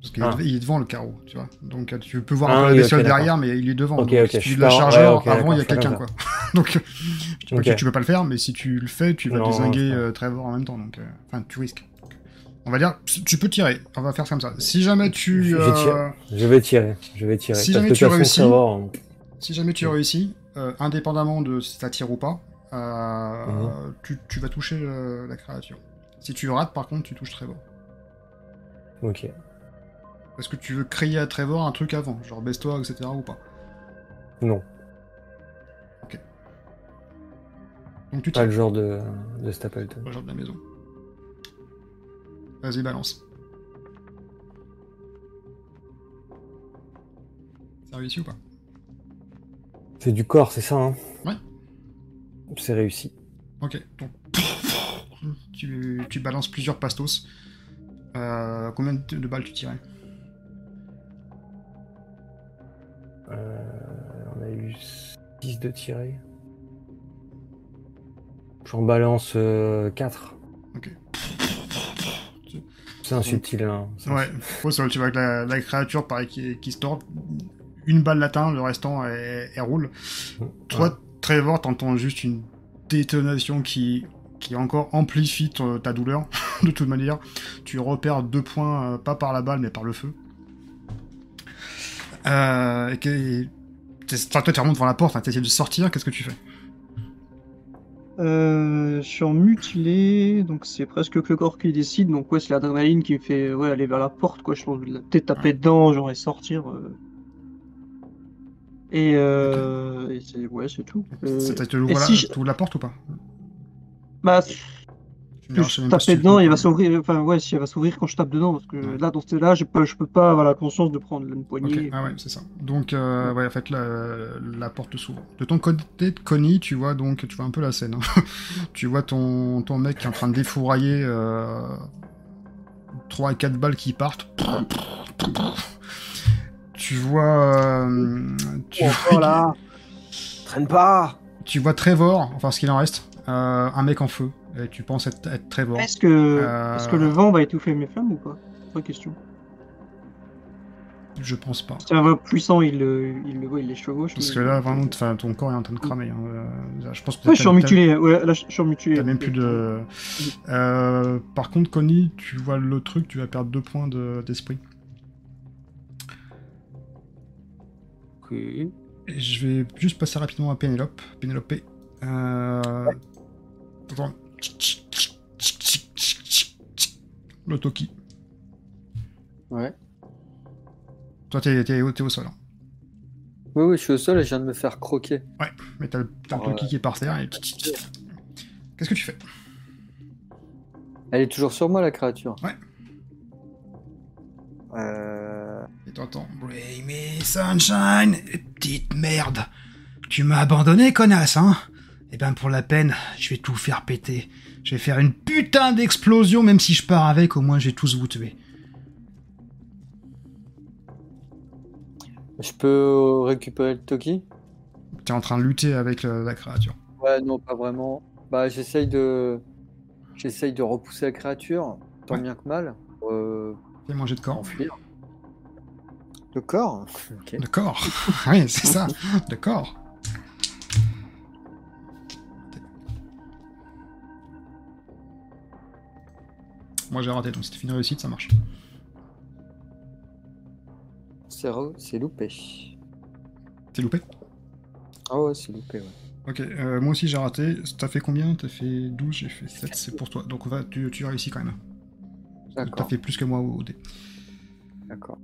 Parce qu'il est, Ah. est devant le carreau, tu vois. Donc euh, tu peux voir Ah un peu oui, la bestiole derrière, mais il est devant. Ok, Donc, ok, si tu ouais, ok, avant, il y a quelqu'un, quoi. donc, tu peux pas le faire, mais si tu le fais, tu vas désinguer euh, Trevor en même temps. Donc, euh, enfin, tu risques. On va dire, tu peux tirer. On va faire comme ça. Si jamais tu, Je- euh, vais tirer. Je vais tirer. Si Parce jamais tu réussis- si jamais tu réussis, euh, indépendamment de si ça tire ou pas, euh, Mhm. tu, tu vas toucher euh, la créature. Si tu rates, par contre, tu touches Trevor. Ok. Est-ce que tu veux crier à Trevor un truc avant, genre baisse-toi, etc. ou pas? Non. Donc tu Pas tires, le genre de, de Stapleton. le genre de la maison. Vas-y, balance. Ça réussi ou pas C'est du corps, c'est ça, hein Ouais. C'est réussi. Ok, donc tu, tu balances plusieurs pastos. Euh, combien de, balles tu tirais Euh, on a eu 6 de tirés. J'en balance 4. Ok. C'est un subtil, hein. Ouais, tu vois que la, la créature, pareil, qui, qui se tord. Une balle l'atteint, le restant, elle, elle roule. subtil. Toi, Trevor, t'entends juste une détonation qui, qui encore amplifie ta douleur, de toute manière. Tu repères deux points, euh, pas par la balle, mais par le feu. Euh, et que- toi, tu remontes devant la porte, hein, t'essaies de sortir, qu'est-ce que tu fais? Euh, je suis en mutilé, donc c'est presque que le corps qui décide. Donc ouais, c'est l'adrénaline qui me fait ouais, aller vers la porte, quoi. Je pense que peut-être taper dedans, j'aurais sortir. euh. Et, euh, et c'est ouais, c'est tout. Euh, Ça te et ouvre la, si je- la porte ou pas? Bah, Diras, je tu- dedans, il va s'ouvrir. Enfin ouais, si elle va s'ouvrir quand je tape dedans, parce que Ouais. là, dans ce là je peux, je peux pas avoir la conscience de prendre une poignée. ah ouais, c'est ça. Donc, euh, ouais, en fait, la, la porte s'ouvre. De ton côté de Connie, tu vois donc, tu vois un peu la scène. hein. tu vois ton, ton mec qui est en train de défourailler euh, 3 à 4 balles qui partent. Tu vois. euh, tu, Oh là Traîne pas tu vois Trevor, enfin ce qu'il en reste, un mec en feu. Et tu penses être. Est-ce que, Euh, est-ce que le vent va étouffer mes flammes ou pas? Vraie question. Je pense pas. C'est un vent puissant, il, le- il, le- ouais, il les chevauche. Parce que là, vraiment, enfin, ton corps est en train de cramer. hein. Euh, Je pense que Ouais, je suis mutilé. Ouais, là, je suis en mutilé. T'as même plus de. Euh, par contre, Connie, tu vois le truc, tu vas perdre deux points de- d'esprit. Ok. Et je vais juste passer rapidement à Pénélope. Pénélope. Euh... Le Toki. Ouais. Toi, t'es t'es au t'es au sol. hein. Oui, oui, je suis au sol et je viens de me faire croquer. Mais t'as le, t'as le Ouais. Toki qui est par terre. Et... Qu'est-ce que tu fais? Elle est toujours sur moi, la créature. Ouais. Euh... Et t'entends Bring me sunshine, petite merde. Tu m'as abandonné, connasse, hein Eh ben, pour la peine, je vais tout faire péter. Je vais faire une putain d'explosion, même si je pars avec, au moins je vais tous vous tuer. Je peux récupérer le Toki? T'es en train de lutter avec la créature. Ouais, non, pas vraiment. Bah, j'essaye de... J'essaye de repousser la créature, tant Ouais. bien que mal, euh, Fais manger de corps. enfuir. Le corps? Ok. De corps Oui, c'est ça, de corps. Moi j'ai raté, donc c'était une réussite, ça marche. C'est re- c'est loupé. T'es loupé? Ah ouais, c'est loupé, ouais. Ok, euh, moi aussi j'ai raté. T'as fait combien? T'as fait 12, j'ai fait 7, c'est pour toi. Donc va, tu, tu réussis quand même. T'as fait plus que moi au dé. d'accord.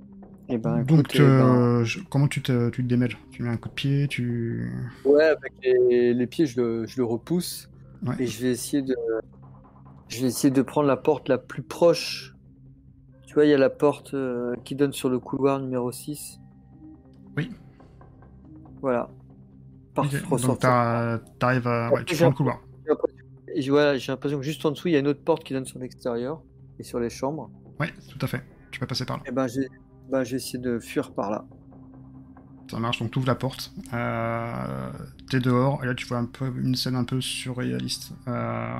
Et ben, Donc écoute, eh ben, euh, je- comment tu te, tu te démêles? Tu mets un coup de pied, tu... ouais, avec les, les pieds, je le, je le repousse. Ouais. Et je vais essayer de... Je vais essayer de prendre la porte la plus proche. Tu vois, il y a la porte euh, qui donne sur le couloir numéro 6. Oui. Voilà. Ressortir. Donc t'arrives à... Ouais, tu prends le couloir. J'ai l'impression- voilà, que juste en dessous, il y a une autre porte qui donne sur l'extérieur et sur les chambres. Ouais, tout à fait. Tu peux passer par là. Et ben, j'ai- j'ai essayé de fuir par là. Ça marche, donc tu ouvres la porte. Euh, T'es dehors, et là tu vois un peu une scène un peu surréaliste. Euh,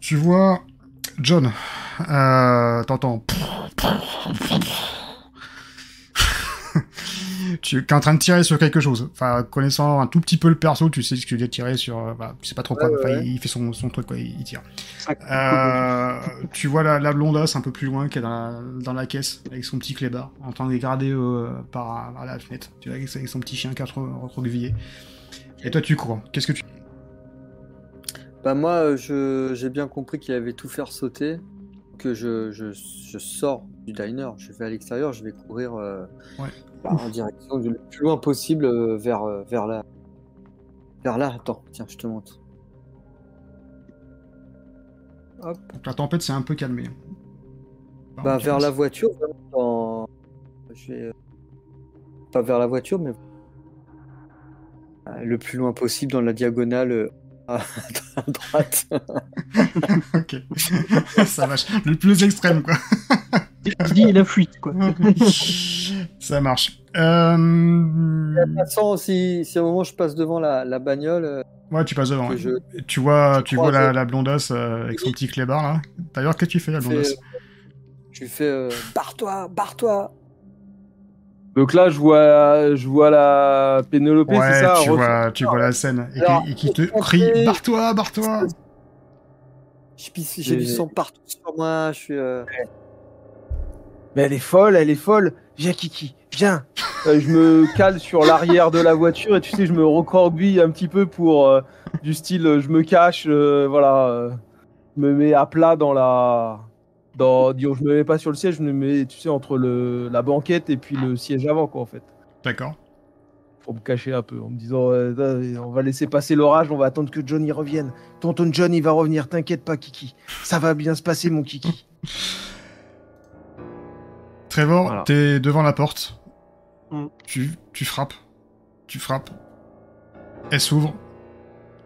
tu vois John. Euh, T'entends. tu es en train de tirer sur quelque chose. Enfin, connaissant un tout petit peu le perso, tu sais ce que tu dois tirer sur. euh, Bah, tu sais pas trop quoi. Ouais, Enfin, ouais. il fait son, son truc, quoi. Il, tire. Euh, tu vois la, la blondasse un peu plus loin qui est dans la, dans la caisse avec son petit clébard en train de regarder euh, par, par la fenêtre. Tu vois avec, son petit chien qui recroquevillé. Et toi tu cours. Qu'est-ce que tu Bah moi, euh, je j'ai bien compris qu'il avait tout faire sauter, que je, je, je sors du diner, je vais à l'extérieur, je vais courir euh, Ouais. bah, en direction du le plus loin possible euh, vers euh, vers là. Vers là, attends, tiens, je te montre. Donc la tempête s'est un peu calmée. En Bah vers la voiture, vraiment dans... je vais pas vers la voiture, mais le plus loin possible dans la diagonale à droite. ok. Ça marche. Le plus extrême quoi. Je dis la fuite, quoi. Ça marche. Euh... De toute façon, si, si à un moment je passe devant la, la bagnole, euh, Ouais, tu passes devant. que ouais. je Tu vois, tu vois la, la blondasse euh, avec son petit clébard là. D'ailleurs, qu'est-ce que tu fais la blondasse euh, lui fais euh, barre-toi, barre-toi. Donc là, je vois, je vois la Pénélope, Ouais, c'est ça tu vois, tu vois la scène et, qui- Alors, et qui te crie barre-toi, barre-toi. J'ai du sang partout sur moi. Je suis. euh, Mais elle est folle, elle est folle. Viens, Kiki, viens. Euh, je me cale sur l'arrière de la voiture et tu sais, je me recroqueville un petit peu pour euh, du style, je me cache, euh, voilà, euh, je me mets à plat dans la, dans, disons, je me mets pas sur le siège, je me mets, tu sais, entre le, la banquette et puis le siège avant, quoi, en fait, D'accord. pour me cacher un peu, en me disant, euh, on va laisser passer l'orage, on va attendre que Johnny revienne. Tonton John, il va revenir, t'inquiète pas, Kiki, ça va bien se passer, mon Kiki. Trevor, Voilà. t'es devant la porte. Mm. Tu, tu frappes. Tu frappes. Elle s'ouvre.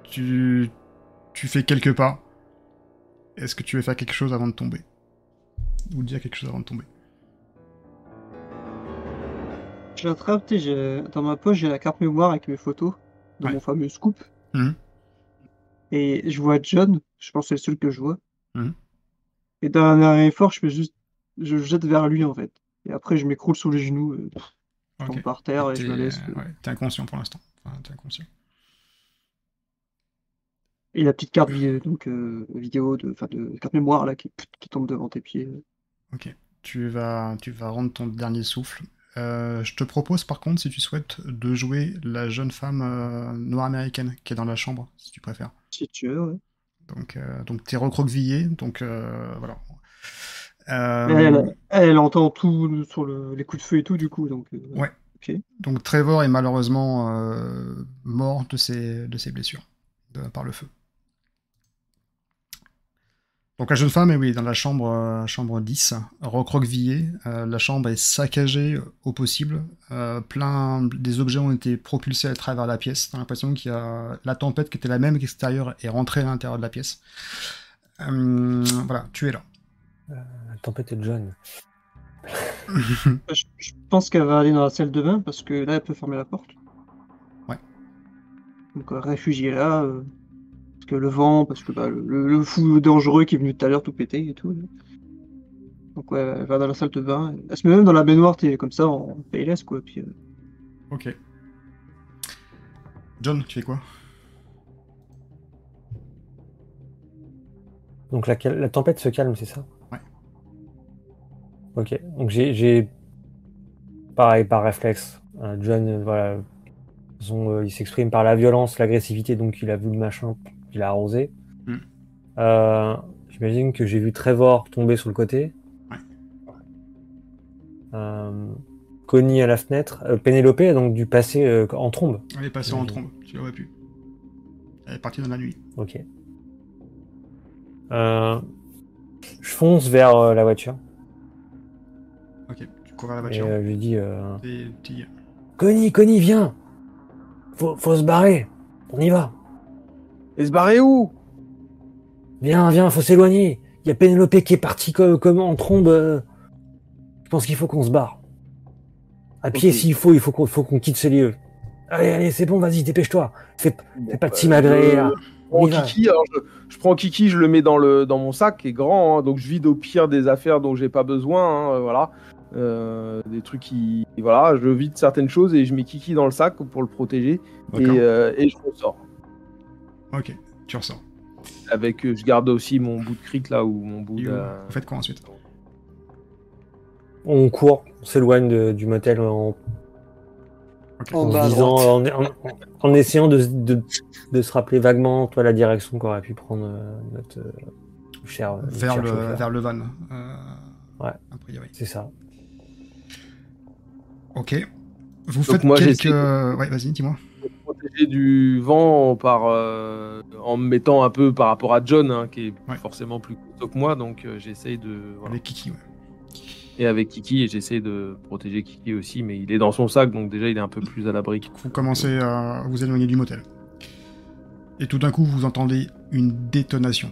Tu, tu fais quelques pas. Est-ce que tu veux faire quelque chose avant de tomber? Ou dire quelque chose avant de tomber Je l'attrape, dans ma poche, j'ai la carte mémoire avec mes photos de Ouais. mon fameux scoop. Mhm. Et je vois John, je pense que c'est le seul que je vois. Mhm. Et d'un effort, je fais juste. Je jette vers lui, en fait. Et après, je m'écroule sous les genoux, euh, je tombe par terre et T'es je me laisse. euh, ouais, t'es inconscient pour l'instant. Enfin, t'es inconscient. Et la petite carte donc, euh, vidéo, de, enfin, de carte mémoire, là, qui, qui tombe devant tes pieds. Ok. Tu vas, tu vas rendre ton dernier souffle. Euh, je te propose par contre, si tu souhaites, de jouer la jeune femme euh, noire américaine qui est dans la chambre, si tu préfères. Si tu veux, ouais. Donc, euh, donc t'es recroquevillé, donc euh, voilà. Elle, elle entend tout sur le- les coups de feu et tout, du coup. Donc, Ouais. Donc Trevor est malheureusement mort de ses, de ses blessures de- par le feu. Donc la jeune femme est oui, dans la chambre, euh, chambre 10, recroquevillée. Euh, la chambre est saccagée au possible. Euh, plein des objets ont été propulsés à travers la pièce. T'as l'impression qu'il y a la tempête qui était la même qu'extérieure est rentrée à l'intérieur de la pièce. Euh, voilà, tu es là. La tempête de John. Je, je pense qu'elle va aller dans la salle de bain parce que là, elle peut fermer la porte. Ouais. Donc, réfugiée là. euh, parce que le vent, parce que bah, le, le- le fou dangereux qui est venu tout à l'heure tout péter et tout. Donc, ouais, elle va dans la salle de bain. Elle se met même dans la baignoire, t'es comme ça, en PLS, quoi. Puis, euh, Ok. John, tu fais quoi? Donc la, la tempête se calme, c'est ça? Ouais. Ok, donc j'ai- j'ai. Pareil, par réflexe. euh, John, voilà. façon, euh, il s'exprime par la violence, l'agressivité, donc il a vu le machin, il a arrosé. Mm. Euh, J'imagine que j'ai vu Trevor tomber sur le côté. Ouais. Euh, Connie à la fenêtre. Euh, Pénélope a donc dû passer euh, en trombe. Elle est passée en trombe, tu l'aurais pu. Elle est partie dans la nuit. Ok. Je fonce vers la voiture. Ok, tu cours vers la voiture. je lui dis Connie, Connie, viens faut, faut se barrer On y va Et se barrer où? Viens, viens, faut s'éloigner Il y a Pénélope qui est partie comme, comme en trombe. euh. pense qu'il faut qu'on se barre. À pied s'il faut, il faut qu'on faut qu'on quitte ce lieu. Allez, allez, c'est bon, vas-y, dépêche-toi. Fais, fais pas de Euh, simagrée, là. je je, je prends Kiki, je le mets dans, le, dans mon sac qui est grand, hein, donc je vide au pire des affaires dont j'ai pas besoin, hein, euh, voilà. Euh, des trucs qui. Voilà, je vide certaines choses et je mets Kiki dans le sac pour le protéger et, euh, et je ressors. Ok, tu ressors. Avec, euh, je garde aussi mon bout de cric là ou mon bout de. vous faites quoi ensuite On court, on s'éloigne de- du motel en, disant, en, en- en essayant de, de- de se rappeler vaguement toi la direction qu'aurait pu prendre euh, notre euh, cher, vers, le, chauffeur. vers le van. euh, Ouais. A priori. C'est ça. Ok. Vous Donc faites moi, quelques... Ouais, vas-y, dis-moi. Protéger du vent par, euh, en me mettant un peu par rapport à John, hein, qui est Ouais. forcément plus costaud que moi, donc euh, j'essaye de. voilà. Avec Kiki, ouais. Et avec Kiki, et j'essaie de protéger Kiki aussi, mais il est dans son sac, donc déjà il est un peu plus à l'abri. Vous commencez à vous éloigner du motel. Et tout d'un coup, vous entendez une détonation.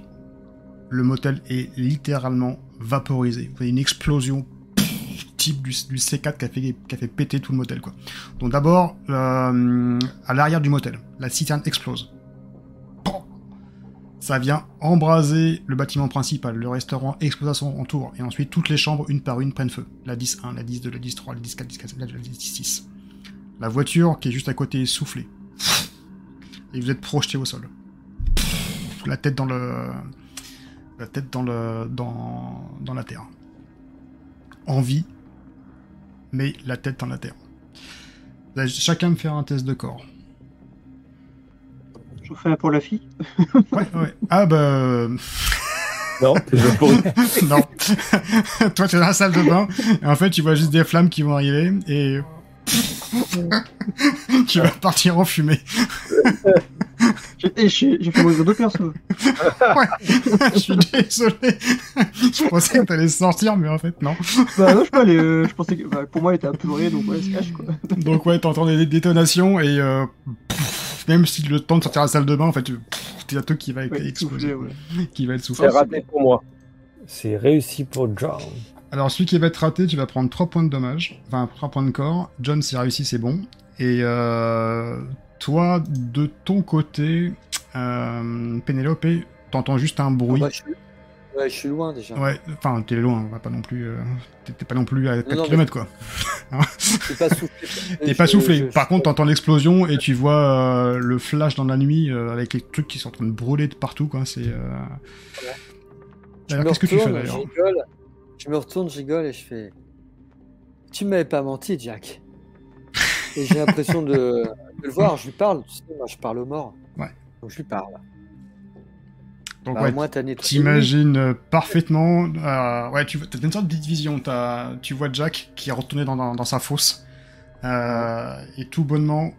Le motel est littéralement vaporisé. Vous avez une explosion type du, du C4 qui a, fait, péter tout le motel. Quoi. Donc d'abord, euh, à l'arrière du motel, la citerne explose. Ça vient embraser le bâtiment principal. Le restaurant explose à son entour. Et ensuite, toutes les chambres, une par une, prennent feu. La 10-1, la 10-2, la 10-3, la 10-4, 10-4, la 10-6. La voiture qui est juste à côté est soufflée. Et vous êtes projeté au sol. La tête dans. La tête dans dans. la terre. En vie, mais la tête dans la terre. Chacun me faire un test de corps. Je fais un pour la fille. Ouais, ouais. Ah bah. Non, je pour- non. Toi, tu es dans la salle de bain, et en fait, tu vois juste des flammes qui vont arriver, et. tu vas partir en fumée. J'ai fait mourir deux persos. Je suis désolé. Je pensais que t'allais sortir, mais en fait, non. Bah non, je euh, je pensais que bah, pour moi, elle était apeurée, donc ouais, elle se cache quoi. Donc, ouais, t'entends des détonations, et euh, pff, même si le temps de sortir de la salle de bain, en fait, tu- pff, t'as tout qui va Ouais, exploser, ouais. qui va être C'est soufflé. raté pour moi. C'est réussi pour John. Alors, celui qui va être raté, tu vas prendre 3 points de dommage. Enfin, 3 points de corps. John, c'est réussi, c'est bon. Et euh, toi, de ton côté, euh, Pénélope, t'entends juste un Ah bruit. bah, je, ouais, je suis loin déjà. Ouais, enfin, t'es loin, on va pas non plus. euh, t'es- pas non plus à 4 non, mais- km, quoi. T'es pas soufflé. T'es pas soufflé. je- Par je- contre, t'entends l'explosion et tu vois euh, le flash dans la nuit euh, avec les trucs qui sont en train de brûler de partout, quoi. C'est. Alors, me qu'est-ce que tu fais d'ailleurs? Je me retourne, je rigole et je fais. Tu m'avais pas menti, Jack. Et j'ai l'impression de... de le voir. Je lui parle. Tu sais, moi, je parle aux morts. Ouais. Donc je lui parle. Donc, Bah, ouais, nettoyé. T'imagines euh, parfaitement. euh, ouais, tu as une sorte de vision. Tu vois Jack qui est retourné dans, dans- dans sa fosse. Euh, et tout bonnement,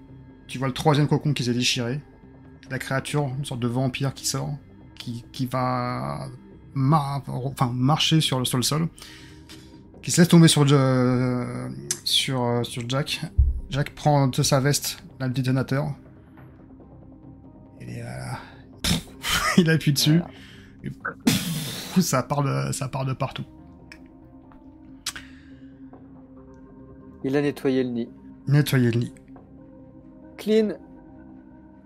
tu vois le troisième cocon qui s'est déchiré. La créature, une sorte de vampire qui sort, qui, qui va mar- enfin, marcher sur le, sur le sol, qui se laisse tomber sur, Jo- sur, sur Jack. Jack prend de sa veste le détonateur. Et voilà. il appuie dessus. Voilà. Et pff, ça part de, ça part de partout. Il a nettoyé le nid. Nettoyer le lit. Clean.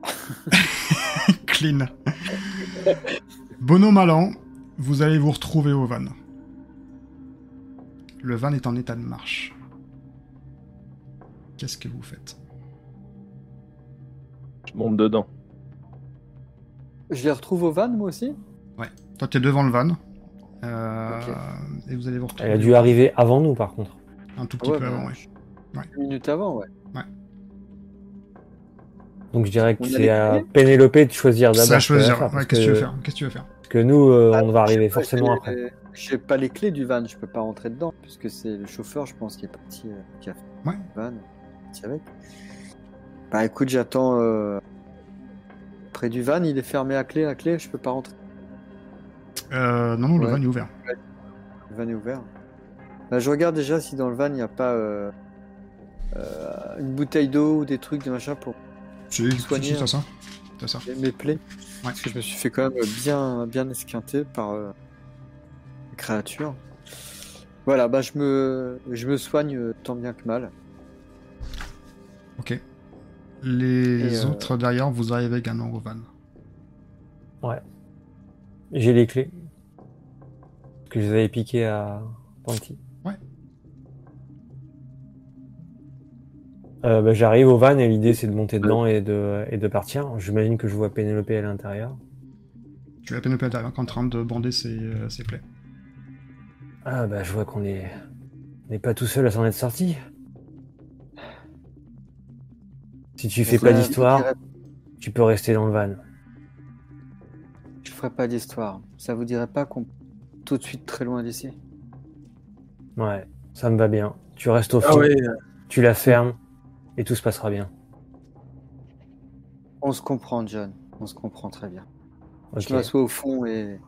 Clean. Bono Malan, vous allez vous retrouver au van. Le van est en état de marche. Qu'est-ce que vous faites Je monte dedans. Je les retrouve au van, moi aussi Toi, t'es devant le van. Euh. Et vous allez vous retrouver Elle a dû arriver avant nous, par contre. un tout petit Ouais, peu bah, avant. ouais. Une minute avant, ouais. Donc je dirais que c'est les à Pénélope de choisir C'est d'abord. à ce qu'elle va choisir. Ouais, Qu'est-ce que tu veux faire? Qu'est-ce que tu veux faire? Parce que nous, euh, Ah, on va arriver forcément j'ai- après. J'ai pas les clés du van, je peux pas rentrer dedans, puisque c'est le chauffeur, je pense, qui est parti, euh, qui a fait Ouais. le van, parti avec. Bah écoute, j'attends euh, près du van, il est fermé à clé, à clé, je peux pas rentrer. Euh, Non, non, le Ouais. van est ouvert. Le van est ouvert. Bah, je regarde déjà si dans le van il n'y a pas euh, une bouteille d'eau ou des trucs, des machins pour C'est Soigner, hein. ça. C'est ça. mes plaies. Parce que je me suis fait quand même bien, bien esquinter par les créatures. Voilà, bah je me, je me soigne tant bien que mal. Ok. Les euh, autres derrière, vous arrivez également au van. J'ai les clés. Que je les avais piquées à Panty. Ouais. Euh, bah, J'arrive au van et l'idée c'est de monter dedans et de, et de partir. J'imagine que je vois Pénélope à l'intérieur. Tu as Pénélope qui est en train de bander ses, euh, ses plaies. Ah bah je vois qu'on est... on n'est pas tout seul à s'en être sorti. Si tu fais pas d'histoire, dirait- tu peux rester dans le van. Je ferai pas d'histoire. Ça vous dirait pas qu'on tout de suite très loin d'ici? Ouais, ça me va bien. Tu restes au fond, Ah ouais. tu la fermes et tout se passera bien. On se comprend, John. On se comprend très bien. Je m'assois au fond et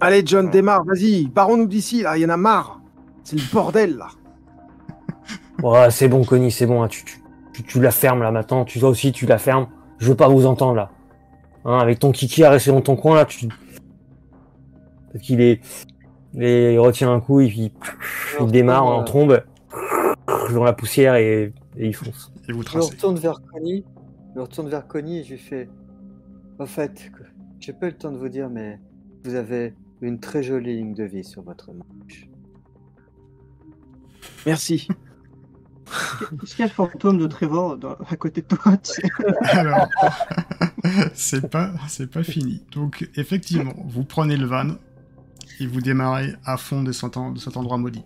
Allez, John, démarre, vas-y. Barrons-nous d'ici, là. Il y en a marre. C'est le bordel, là. Ouais, c'est bon, Connie, c'est bon. hein, Tu, tu, tu, tu la fermes là maintenant. Tu toi aussi, tu la fermes. Je veux pas vous entendre là. Hein, avec ton kiki à rester dans ton coin là, tu. Peut-être qu'il est. Il, est- il retient un coup et puis il démarre en trombe dans la poussière et, et il fonce. Et vous Je retourne vers Connie. Je retourne vers Connie et je lui fais Au fait, j'ai pas eu le temps de vous dire, mais vous avez une très jolie ligne de vie sur votre manche. Merci. Est-ce qu'il y a le fantôme de Trevor à côté de toi Alors, c'est pas, fini. Donc, effectivement, vous prenez le van et vous démarrez à fond de cet, endroit maudit.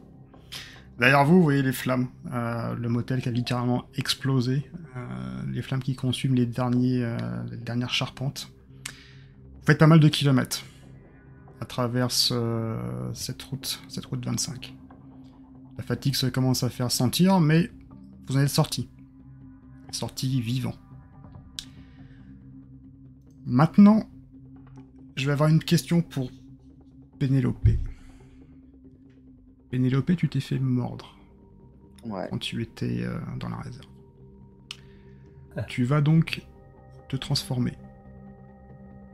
Derrière vous, vous voyez les flammes. Euh, le motel qui a littéralement explosé. Euh, les flammes qui consument les, derniers, euh, les dernières charpentes. Vous faites pas mal de kilomètres à travers ce- cette route, cette route 25. La fatigue se commence à faire sentir, mais vous en êtes sorti. Sorti vivant. Maintenant, je vais avoir une question pour Pénélope. Pénélope, tu t'es fait mordre Ouais. quand tu étais euh, dans la réserve. Ah. Tu vas donc te transformer.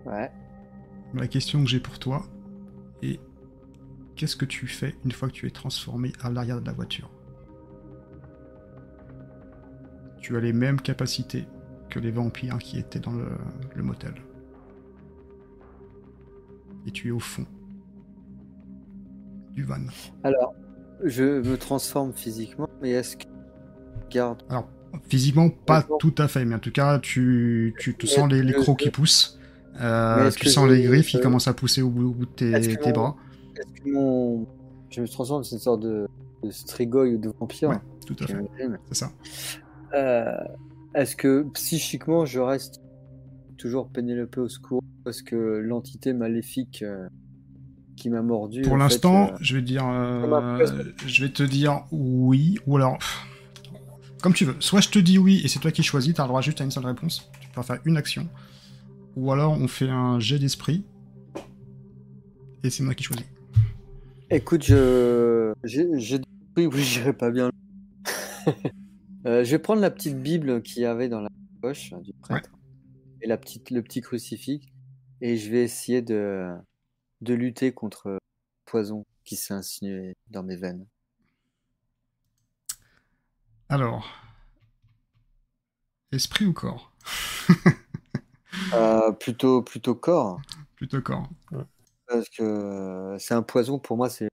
Ouais. La question que j'ai pour toi est qu'est-ce que tu fais une fois que tu es transformé à l'arrière de la voiture? Tu as les mêmes capacités que les vampires qui étaient dans le, le motel. Et tu es au fond du van. Alors, je me transforme physiquement, mais est-ce que garde? Alors, physiquement, pas tout à fait, mais en tout cas, tu, tu te sens les, crocs qui poussent. Euh, tu sens les griffes qui euh, commencent à pousser au bout, au bout de tes, bras. Est-ce que mon. Je me transforme, c'est une sorte de, de strigoi ou de vampire Ouais, tout à fait, c'est ça. Euh, Est-ce que psychiquement je reste toujours Pénélope au secours Parce que l'entité maléfique euh, qui m'a mordu. Pour l'instant, euh, je vais dire, je te dire oui, ou alors, comme tu veux. Soit je te dis oui et c'est toi qui choisis, t'as le droit juste à une seule réponse. Tu peux faire une action. Ou alors on fait un jet d'esprit et c'est moi qui choisis. Écoute, je. J'ai oui, oui, j'irai pas bien. Euh, je vais prendre la petite Bible qu'il y avait dans la poche hein, du prêtre et la petite, le petit crucifix et je vais essayer de, de lutter contre le poison qui s'est insinué dans mes veines. Alors, esprit ou corps? Euh, plutôt, plutôt corps. Plutôt corps. Parce que c'est un poison pour moi, c'est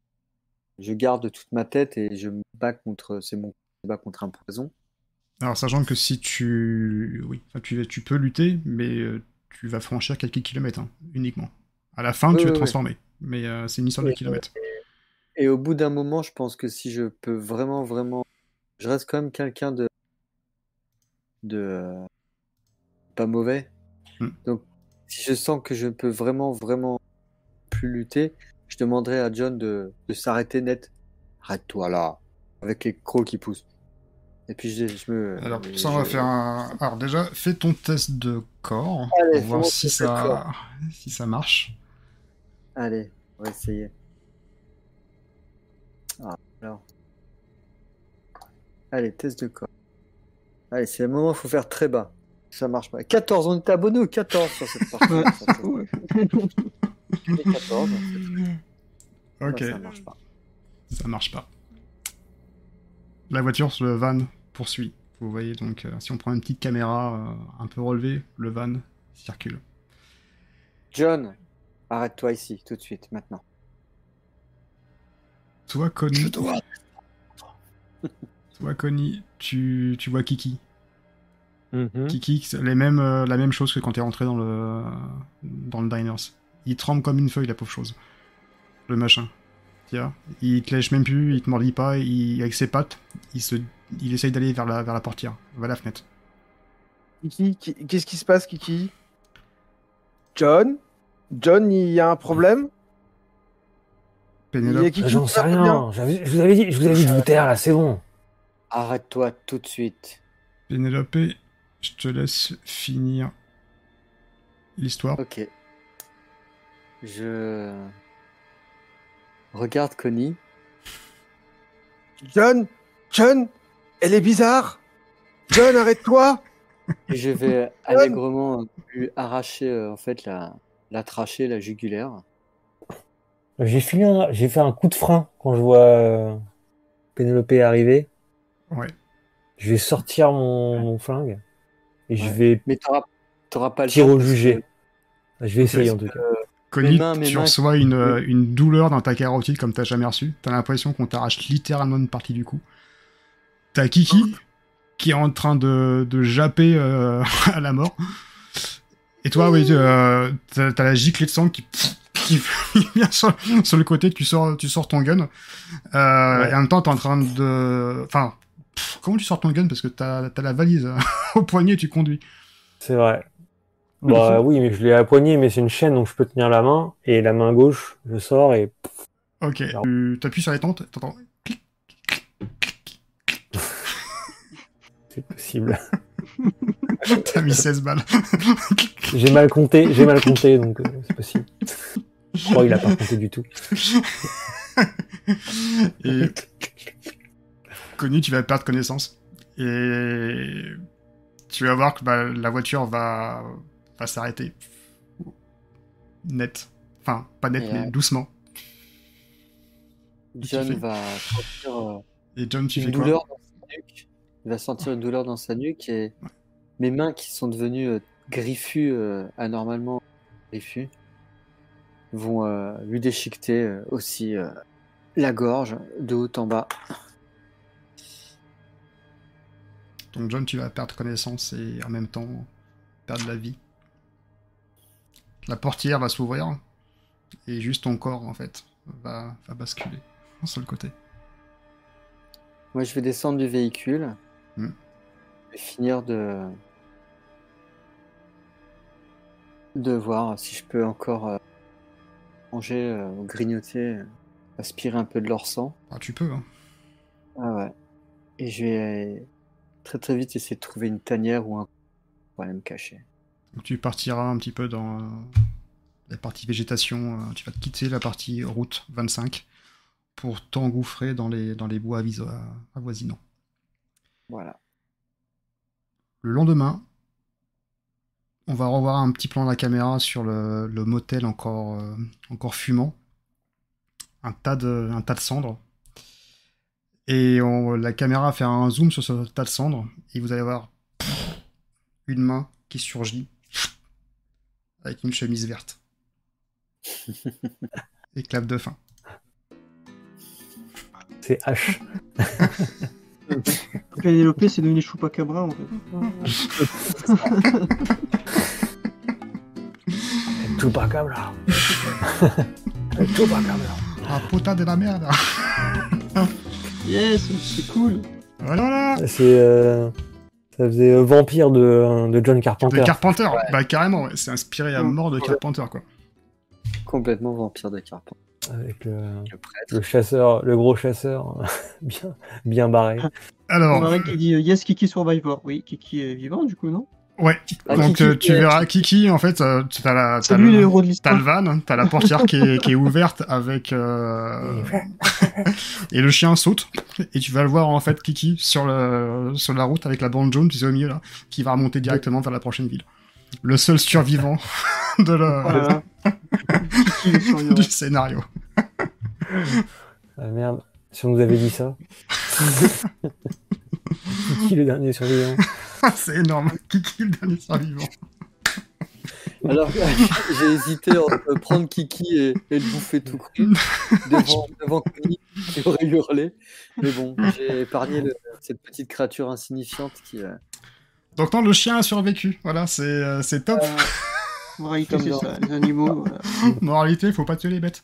je garde toute ma tête et je me bats contre c'est mon combat contre un poison. Alors, sachant que si tu. Oui, tu, tu peux lutter, mais tu vas franchir quelques kilomètres hein, uniquement. À la fin, Oui, tu vas oui, te oui. transformer. Mais euh, c'est une histoire de kilomètres. Et au bout d'un moment, je pense que si je peux vraiment vraiment je reste quand même quelqu'un de de euh, pas mauvais. Hmm. Donc si je sens que je peux vraiment vraiment plus lutter, je demanderai à John de, de s'arrêter net. Arrête-toi là avec les crocs qui poussent. Et puis je, je me Alors, pour ça, on va faire un. Alors, déjà, fais ton test de corps Allez, pour voir si ça, si ça marche. Allez, on va essayer. Ah, alors. Allez, test de corps. Allez, c'est le moment, il faut faire très bas. Ça marche pas. 14, on est abonné au 14 sur cette partie. Ouais. Ça fait- Ouais. j'ai 14. Ok, Ouais, ça marche pas. ça marche pas. la voiture, le van poursuit. Vous voyez donc, euh, si on prend une petite caméra euh, un peu relevée, le van circule. John, arrête-toi ici, tout de suite, maintenant. Toi, Connie, Je dois. toi, Connie tu, tu vois Kiki. Mhm. Kiki, c'est les mêmes, euh, la même chose que quand t'es rentré dans le, dans le diners. Il tremble comme une feuille, la pauvre chose. Le machin. Tiens, il te lèche même plus, il te mordit pas, il, avec ses pattes, il, se, il essaye d'aller vers la, vers la portière, vers la fenêtre. Kiki, qu'est-ce qui se passe, Kiki? John? John, il y a un problème? Pénélope, J'en sais rien. Je vous avais dit, je vous avais dit de vous taire là, c'est bon. Arrête-toi tout de suite. Pénélope, je te laisse finir l'histoire. Ok. Je regarde Connie. John John Elle est bizarre John, arrête-toi Et je vais allègrement lui arracher euh, en fait la, la trachée, la jugulaire. J'ai filé un- j'ai fait un coup de frein quand je vois euh, Pénélope arriver. Ouais. Je vais sortir mon, mon flingue et je vais Mais t'auras t'auras pas le tirer au jugé. que- Je vais essayer en tout cas. Tu reçois une, euh, une douleur dans ta carotide comme t'as jamais reçu. T'as l'impression qu'on t'arrache littéralement une partie du cou. T'as Kiki qui est en train de, de japper euh, à la mort. Et toi, oui, euh, t'as la giclée de sang qui, qui vient sur, sur le côté. Tu sors, tu sors ton gun. Euh, Et en même temps, t'es en train de... Enfin, comment tu sors ton gun? Parce que t'as as la valise au poignet, tu conduis. C'est vrai. Bah oui, mais je l'ai à la poignée, mais c'est une chaîne donc je peux tenir la main et la main gauche, je sors et Ok, Alors. tu t'appuies sur les tentes, t'entends c'est possible. t'as mis 16 balles. J'ai mal compté, j'ai mal compté donc euh, c'est possible. Je crois qu'il a pas compté du tout. Et connu, tu vas perdre connaissance. Et tu vas voir que bah, la voiture va, va s'arrêter. Net. Enfin, pas net, Et, mais euh, doucement. John va sentir euh, Et John, tu une fais douleur dans sa nuque. Il va sentir une douleur dans sa nuque et mes mains qui sont devenues euh, griffues, anormalement griffues, vont lui déchiqueter aussi la gorge de haut en bas. Donc John, tu vas perdre connaissance et en même temps perdre la vie. La portière va s'ouvrir et juste ton corps, en fait, va, va basculer sur le côté. Moi, je vais descendre du véhicule Hmm. et finir de de voir si je peux encore euh, manger, euh, ou grignoter, euh, aspirer un peu de leur sang. Ah, tu peux, hein. Ah ouais. Et je vais très très vite essayer de trouver une tanière ou un pour aller me cacher. Donc tu partiras un petit peu dans euh, la partie végétation, euh, tu vas quitter la partie route 25 pour t'engouffrer dans les, dans les bois avoisinants. Voilà. Le lendemain, on va revoir un petit plan de la caméra sur le, le motel encore, euh, encore fumant. Un tas, de, un tas de cendres. Et on- la caméra va faire un zoom sur ce tas de cendres. Et vous allez voir une main qui surgit avec une chemise verte. Et clap de fin. C'est H. Pénélope, c'est devenu Chupacabra en fait. Chupacabra. Chupacabra. Ah putain de la merde Yes, c'est cool. Voilà, voilà C'est euh, ça faisait euh, vampire de, de John Carpenter. De Carpenter, bah carrément, ouais. c'est inspiré à mort de Carpenter quoi. Complètement vampire de Carpenter. avec le, Le prêtre. le chasseur, le gros chasseur, bien, bien barré. On Alors, aurait qui dit euh, Yes, Kiki Survivor. Oui, Kiki est vivant du coup, non? Ouais, Ah, donc Kiki, euh, tu euh, verras Kiki, en fait, euh, t'as la, t'as le- le van, t'as la portière qui est, qui est ouverte avec euh, et le chien saute. Et tu vas le voir en fait Kiki sur le sur la route avec la bande jaune tu sais au milieu là qui va remonter directement vers la prochaine ville. Le seul survivant de la, Voilà. Kiki du scénario. Ah merde, si on nous avait dit ça. Qui est le dernier survivant c'est énorme. Kiki, le dernier survivant. Alors, j'ai hésité entre prendre Kiki et, et le bouffer tout cru devant, devant Connie qui aurait hurlé. Mais bon, j'ai épargné le- cette petite créature insignifiante qui. euh, Donc non, le chien a survécu. Voilà, c'est euh, c'est top. Euh, Comme c'est ça, les animaux. voilà. Moralité, faut pas tuer les bêtes.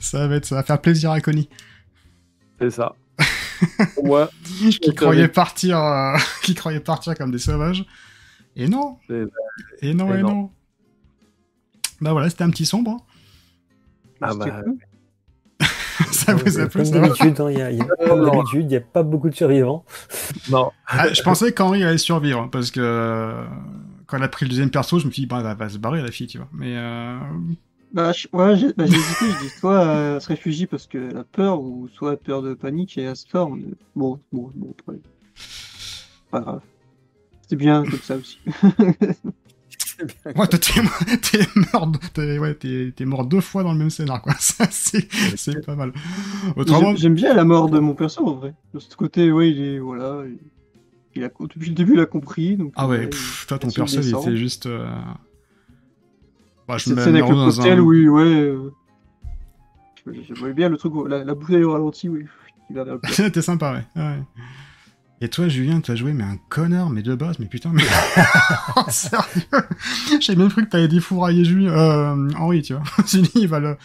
ça va être, ça va faire plaisir à Connie. C'est ça. Moi, qui croyait partir, euh, qui croyait partir comme des sauvages. Et non. Et non, et et non. non. Bah voilà, c'était un petit sombre. hein. Ah bah, ça vous a plu, Comme d'habitude, hein, il y a, il y a- comme d'habitude, il n'y a pas beaucoup de survivants. non. Ah, Je pensais qu'Henri allait survivre, hein, parce que euh, quand elle a pris le deuxième perso, je me suis dit, bah, elle va se barrer, la fille, tu vois. Mais euh, Bah, je- ouais, j'ai bah, hésité, je dis soit euh, elle se réfugie parce qu'elle a peur, ou soit elle a peur de panique et elle se forme. mais Bon, bon, bon, après. Pas grave. C'est bien comme ça aussi. ouais, toi, t'es t'es mort, t'es ouais, t'es- t'es mort deux fois dans le même scénar, quoi. Ça, c'est c'est pas mal. Autrement, J'aime- J'aime bien la mort de mon perso en vrai. De ce côté, ouais, il est. Voilà. Il, il a, depuis le début, il a compris. Donc, ah ouais, ouais, pff, toi, ton perso, il était juste. euh, Bah, je Cette me scène avec le dans un- cocktail, oui, ouais. euh, voyais bien le truc, la, la bouteille au ralenti, oui. C'était sympa, ouais. ouais. Et toi, Julien, tu as joué, mais un connard, mais de base, mais putain, mais. Sérieux J'ai même cru que t'avais défouraillé Julien, euh, Henri, tu vois. Suis dit, il va le,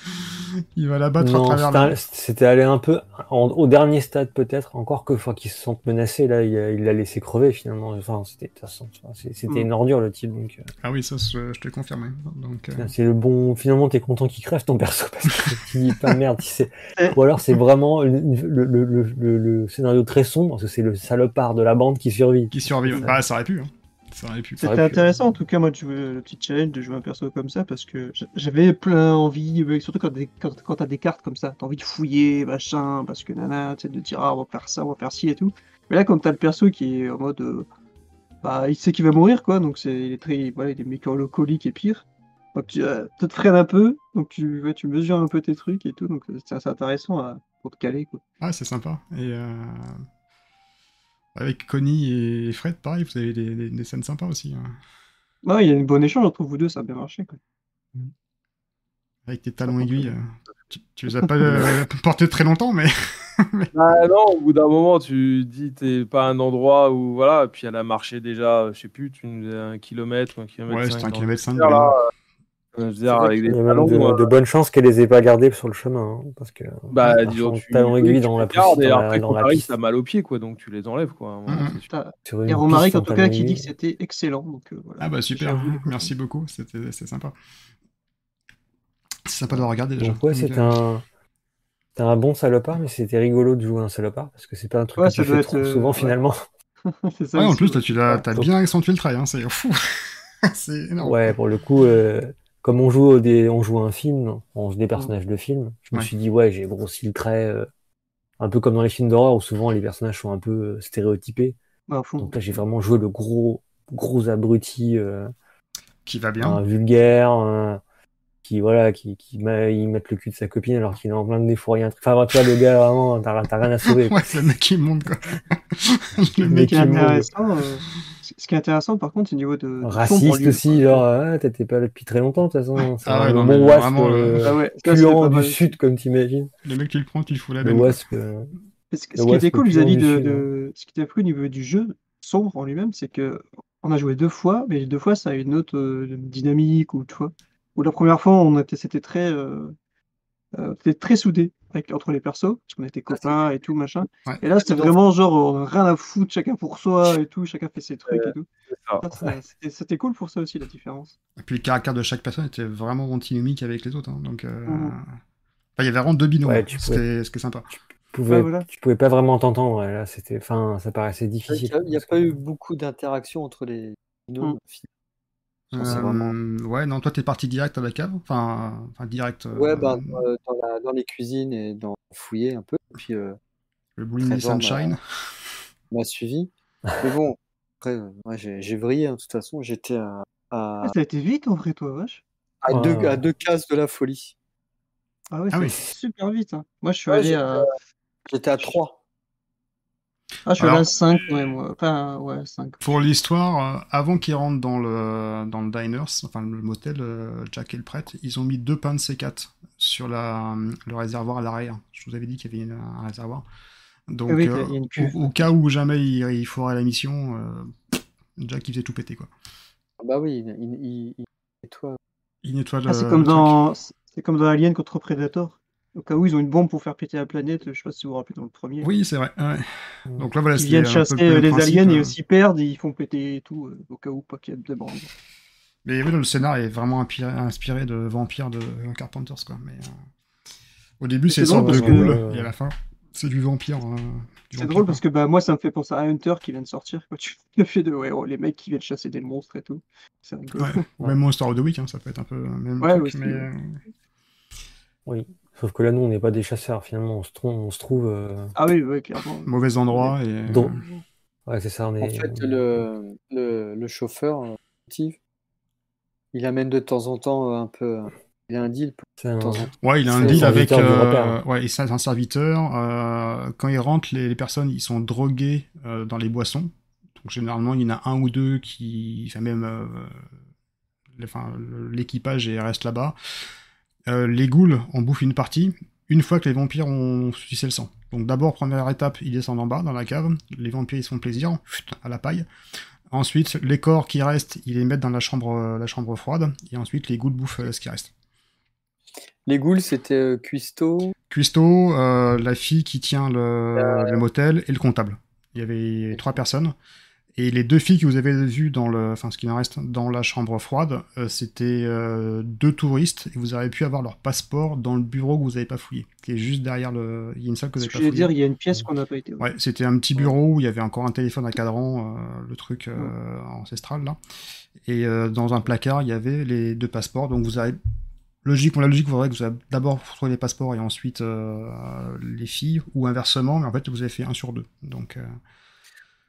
il va la battre à Non, travers c'était allé un peu en- au dernier stade peut-être, encore que fois qu'ils se sentent menacés, là, il l'a laissé crever finalement. Enfin, c'était de toute façon, enfin, c'est- c'était Mm. une ordure le type. Donc, euh, Ah oui, ça, je, te confirme. Donc, euh, c'est le bon. Finalement, t'es content qu'il crève ton perso parce que tu dis pas merde. tu sais. Eh. Ou alors c'est vraiment le, le, le, le, le- le scénario très sombre parce que c'est le salopard de la bande qui survit. qui survit. Ah, ça aurait pu, hein. Ça aurait pu. Ça aurait C'était intéressant en tout cas moi de jouer le petit challenge de jouer un perso comme ça parce que j'avais plein envie, euh, surtout quand, des- quand, quand t'as des cartes comme ça, t'as envie de fouiller, machin, parce que nana, tu sais, de dire ah on va faire ça, on va faire ci et tout. Mais là comme t'as le perso qui est en mode euh, bah il sait qu'il va mourir quoi, donc c'est il est très voilà, il est mélancolique et pire. Donc tu euh, tu te freines un peu, donc tu ouais, tu mesures un peu tes trucs et tout, donc c'est c'est intéressant à, pour te caler quoi. Ah, c'est sympa. Et euh... avec Connie et Fred, pareil, vous avez des, des- des scènes sympas aussi. hein. Ouais, il y a une bonne échange entre vous deux, ça a bien marché quoi. Avec tes talons aiguilles. euh, Tu, tu les as pas euh, portés très longtemps, mais. Ah non, au bout d'un moment, tu dis t'es pas à un endroit où voilà, puis elle a marché déjà, je sais plus, tu un kilomètre ou un kilomètre. Ouais, cinq c'était un kilomètre le 5. désert, là, euh, je veux dire, avec qu'il des Il y a même talons. de, euh, de bonnes chances qu'elle les ait pas gardés sur le chemin, hein, parce que Bah, euh, disons, marchant tu, talon aiguille oui, dans la gardes, poussière, et dans après, la, dans piste. t'as mal aux pieds, quoi, donc tu les enlèves, quoi. c'est. T'as- y a Romaric piste en en tout cas qui dit que c'était excellent, donc euh, voilà. Ah bah super, merci beaucoup, c'était c'est sympa. C'est sympa de le regarder déjà. Donc ouais, euh, un, c'était un bon salopard, mais c'était rigolo de jouer un salopard parce que c'est pas un truc Ouais, que ça tu fais trop euh, souvent finalement. C'est ça Ouais, en plus, tu l'as Ouais. t'as bien accentué le trait, hein, c'est fou. c'est énorme. Ouais, pour le coup, euh, comme on joue des, on joue à un film, on joue des personnages de film. Je me Ouais. suis dit ouais, j'ai grossi le trait, euh, un peu comme dans les films d'horreur où souvent les personnages sont un peu euh, stéréotypés. Fond. Donc là, j'ai vraiment joué le gros, gros abruti, euh, Qui va bien. un vulgaire, un- qui voilà, qui, qui il met le cul de sa copine alors qu'il est en plein de un truc. Enfin, tu vois, le gars vraiment, t'as t'as rien à sauver. quoi. Ouais, c'est le mec qui monte, quoi. le mec qui qui intéressant, euh, ce qui est intéressant par contre, c'est au niveau de. Raciste aussi, genre, ah, t'étais pas là depuis très longtemps, de toute façon. C'est Ah ouais, un non, bon mais wasp, vraiment, euh, le- Ah ouais, ça, du mal. sud, comme t'imagines. Le mec, tu le prends, tu le fous la Le benne. wasp. euh, Ce, qui était cool vis-à-vis de, ce qui était cool au niveau du jeu sombre en lui-même, c'est que on a joué deux fois, mais deux fois ça a une autre euh, dynamique ou tu vois. Ou la première fois on était c'était très euh, euh, très soudé avec entre les persos parce qu'on était copains et tout machin. Ouais. Et là c'était vraiment genre on a rien à foutre chacun pour soi et tout, chacun fait ses trucs et tout. C'était- cool pour ça aussi la différence. Et puis le caractère de chaque personne était vraiment antinomique avec les autres. hein, donc, euh, enfin, il y avait vraiment deux binômes. Ouais, hein, ce, pouvais- qui est, ce qui est sympa. tu pouvais, Ouais, voilà. tu pouvais pas vraiment t'entendre. ouais, Là, c'était, enfin, ça paraissait Il difficile. n'y a, il y a pas que- eu beaucoup d'interactions entre les binômes. Mm. Je pense que c'est Euh, vraiment- Ouais, non, toi, t'es parti direct à la cave. Enfin, enfin direct. euh, Ouais, bah, euh, dans, la- dans les cuisines et dans fouiller un peu. Puis euh, Le Trésor m'a- Sunshine. m'a suivi. Mais bon, après, moi, j'ai vrillé. hein, de toute façon, j'étais à, à, Ah, ça a été vite en vrai toi vache. à Ouais, deux, ouais. à deux cases de la folie. Ah ouais, Ah oui. super vite. hein. Moi je suis Ouais, allé à J'étais à 3. Ah, je suis là 5, ouais, moi. Enfin, ouais, 5. Pour l'histoire, euh, avant qu'ils rentrent dans le, dans le diners, enfin le motel, euh, Jack et le prêtre, ils ont mis deux pains de C4 sur la, le réservoir à l'arrière. Je vous avais dit qu'il y avait un réservoir. Donc, oui, euh, au, au cas où jamais il, il foirait la mission, euh, Jack il faisait tout péter quoi. Ah Bah oui, il, il, il- il- et toi. Il nettoie. Ah, c'est comme le truc. dans c'est comme dans Alien contre Predator. Au cas où ils ont une bombe pour faire péter la planète, je sais pas si vous vous rappelez dans le premier. Oui, c'est vrai. ouais. Donc là voilà, Ils viennent chasser le même les principe, aliens et euh. aussi perdent et ils font péter et tout, euh, au cas où pas qu'il y ait de bombe. Mais oui, le scénar est vraiment inspiré, de Vampire de Carpenters quoi. Mais euh, au début c'est une drôle sorte de parce que- ghoul et à la fin c'est du vampire. euh, C'est drôle quoi. parce que bah, moi ça me fait penser à Hunter qui vient de sortir. Quand tu le fait de ouais, oh, les mecs qui viennent chasser des monstres et tout. C'est rigolo. Ouais, ou même Monster of the Week, hein, ça peut être un peu le même Ouais, truc, aussi, mais ouais. euh, Oui. Sauf que là, nous, on n'est pas des chasseurs. Finalement, on se trouve, on se trouve euh, Ah oui, ouais, clairement. mauvais endroit et dans- Ouais, c'est ça. On est... En fait, le, le, le chauffeur, euh, Steve, il amène de temps en temps euh, un peu. euh, Il a un deal un-. Ouais, il a un deal avec. euh, ouais, c'est un serviteur. euh, quand il rentre, les, les personnes, ils sont drogués euh, dans les boissons. Donc généralement, il y en a un ou deux qui, enfin même, euh, enfin l'équipage et reste là-bas. Euh, les ghouls en bouffent une partie. Une fois que les vampires ont sucé le sang. Donc d'abord, première étape, ils descendent en bas dans la cave. Les vampires, ils se font plaisir, à la paille. Ensuite, les corps qui restent, ils les mettent dans la chambre, la chambre froide. Et ensuite, les ghouls bouffent euh, ce qui reste. Les ghouls, c'était euh, Cuisto. Cuisto, euh, la fille qui tient le, le motel et le comptable. Il y avait trois personnes. Et les deux filles que vous avez vues dans le, enfin ce qui en reste dans la chambre froide, euh, c'était euh, deux touristes et vous avez pu avoir leur passeport dans le bureau que vous n'avez pas fouillé, qui est juste derrière le. Il y a une salle que vous n'avez pas fouillée. dire, il y a une pièce qu'on n'a pas été. Ouais, c'était un petit bureau où il y avait encore un téléphone à cadran, euh, le truc ancestral là. Et dans un placard, il y avait les deux passeports. Donc vous avez logique, pour la logique, vous verrez que vous avez d'abord trouvé les passeports et ensuite les filles, ou inversement, mais en fait vous avez fait un sur deux. Donc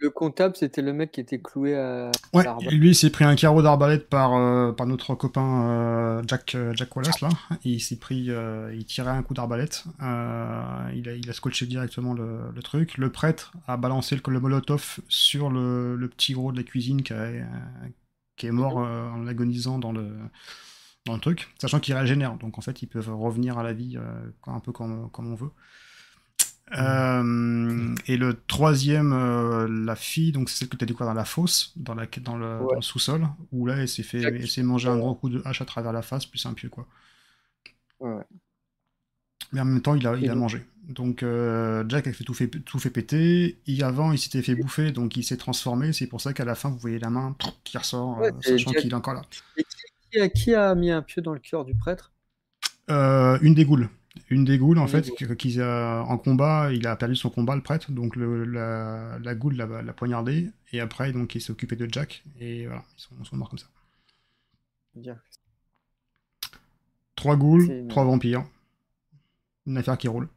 Le comptable, c'était le mec qui était cloué à ouais, lui il s'est pris un carreau d'arbalète par euh, par notre copain euh, Jack euh, Jack Wallace là. Il s'est pris, euh, il tirait un coup d'arbalète. Il a il a scotché directement le, le truc. Le prêtre a balancé le, le molotov sur le, le petit gros de la cuisine qui, a- qui est mort en agonisant dans le dans le truc, sachant qu'il régénère. Donc en fait, ils peuvent revenir à la vie un peu comme, comme on veut. Euh, et le troisième, euh, la fille, donc c'est celle que tu as découvert dans la fosse, dans, la, dans le, Ouais. dans le sous-sol, où là elle s'est fait, elle s'est mangé un gros coup de hache à travers la face, plus un pieu quoi. Ouais. Mais en même temps, il a, il Et a donc- mangé. Donc euh, Jack a fait tout, fait tout fait péter. Il, avant, il s'était fait bouffer, donc il s'est transformé. C'est pour ça qu'à la fin, vous voyez la main qui ressort, Ouais, sachant qu'il est encore là. Et qui, qui a, qui a mis un pieu dans le cœur du prêtre? Une des goules. Une des goules, en Une fait, des qui, qui, euh, en combat, il a perdu son combat, le prêtre, donc le, la, la goule l'a l'a poignardé, et après, donc, il s'est occupé de Jack, et voilà, ils sont, morts comme ça. Trois ghoules, C'est une- trois vampires. Une affaire qui roule.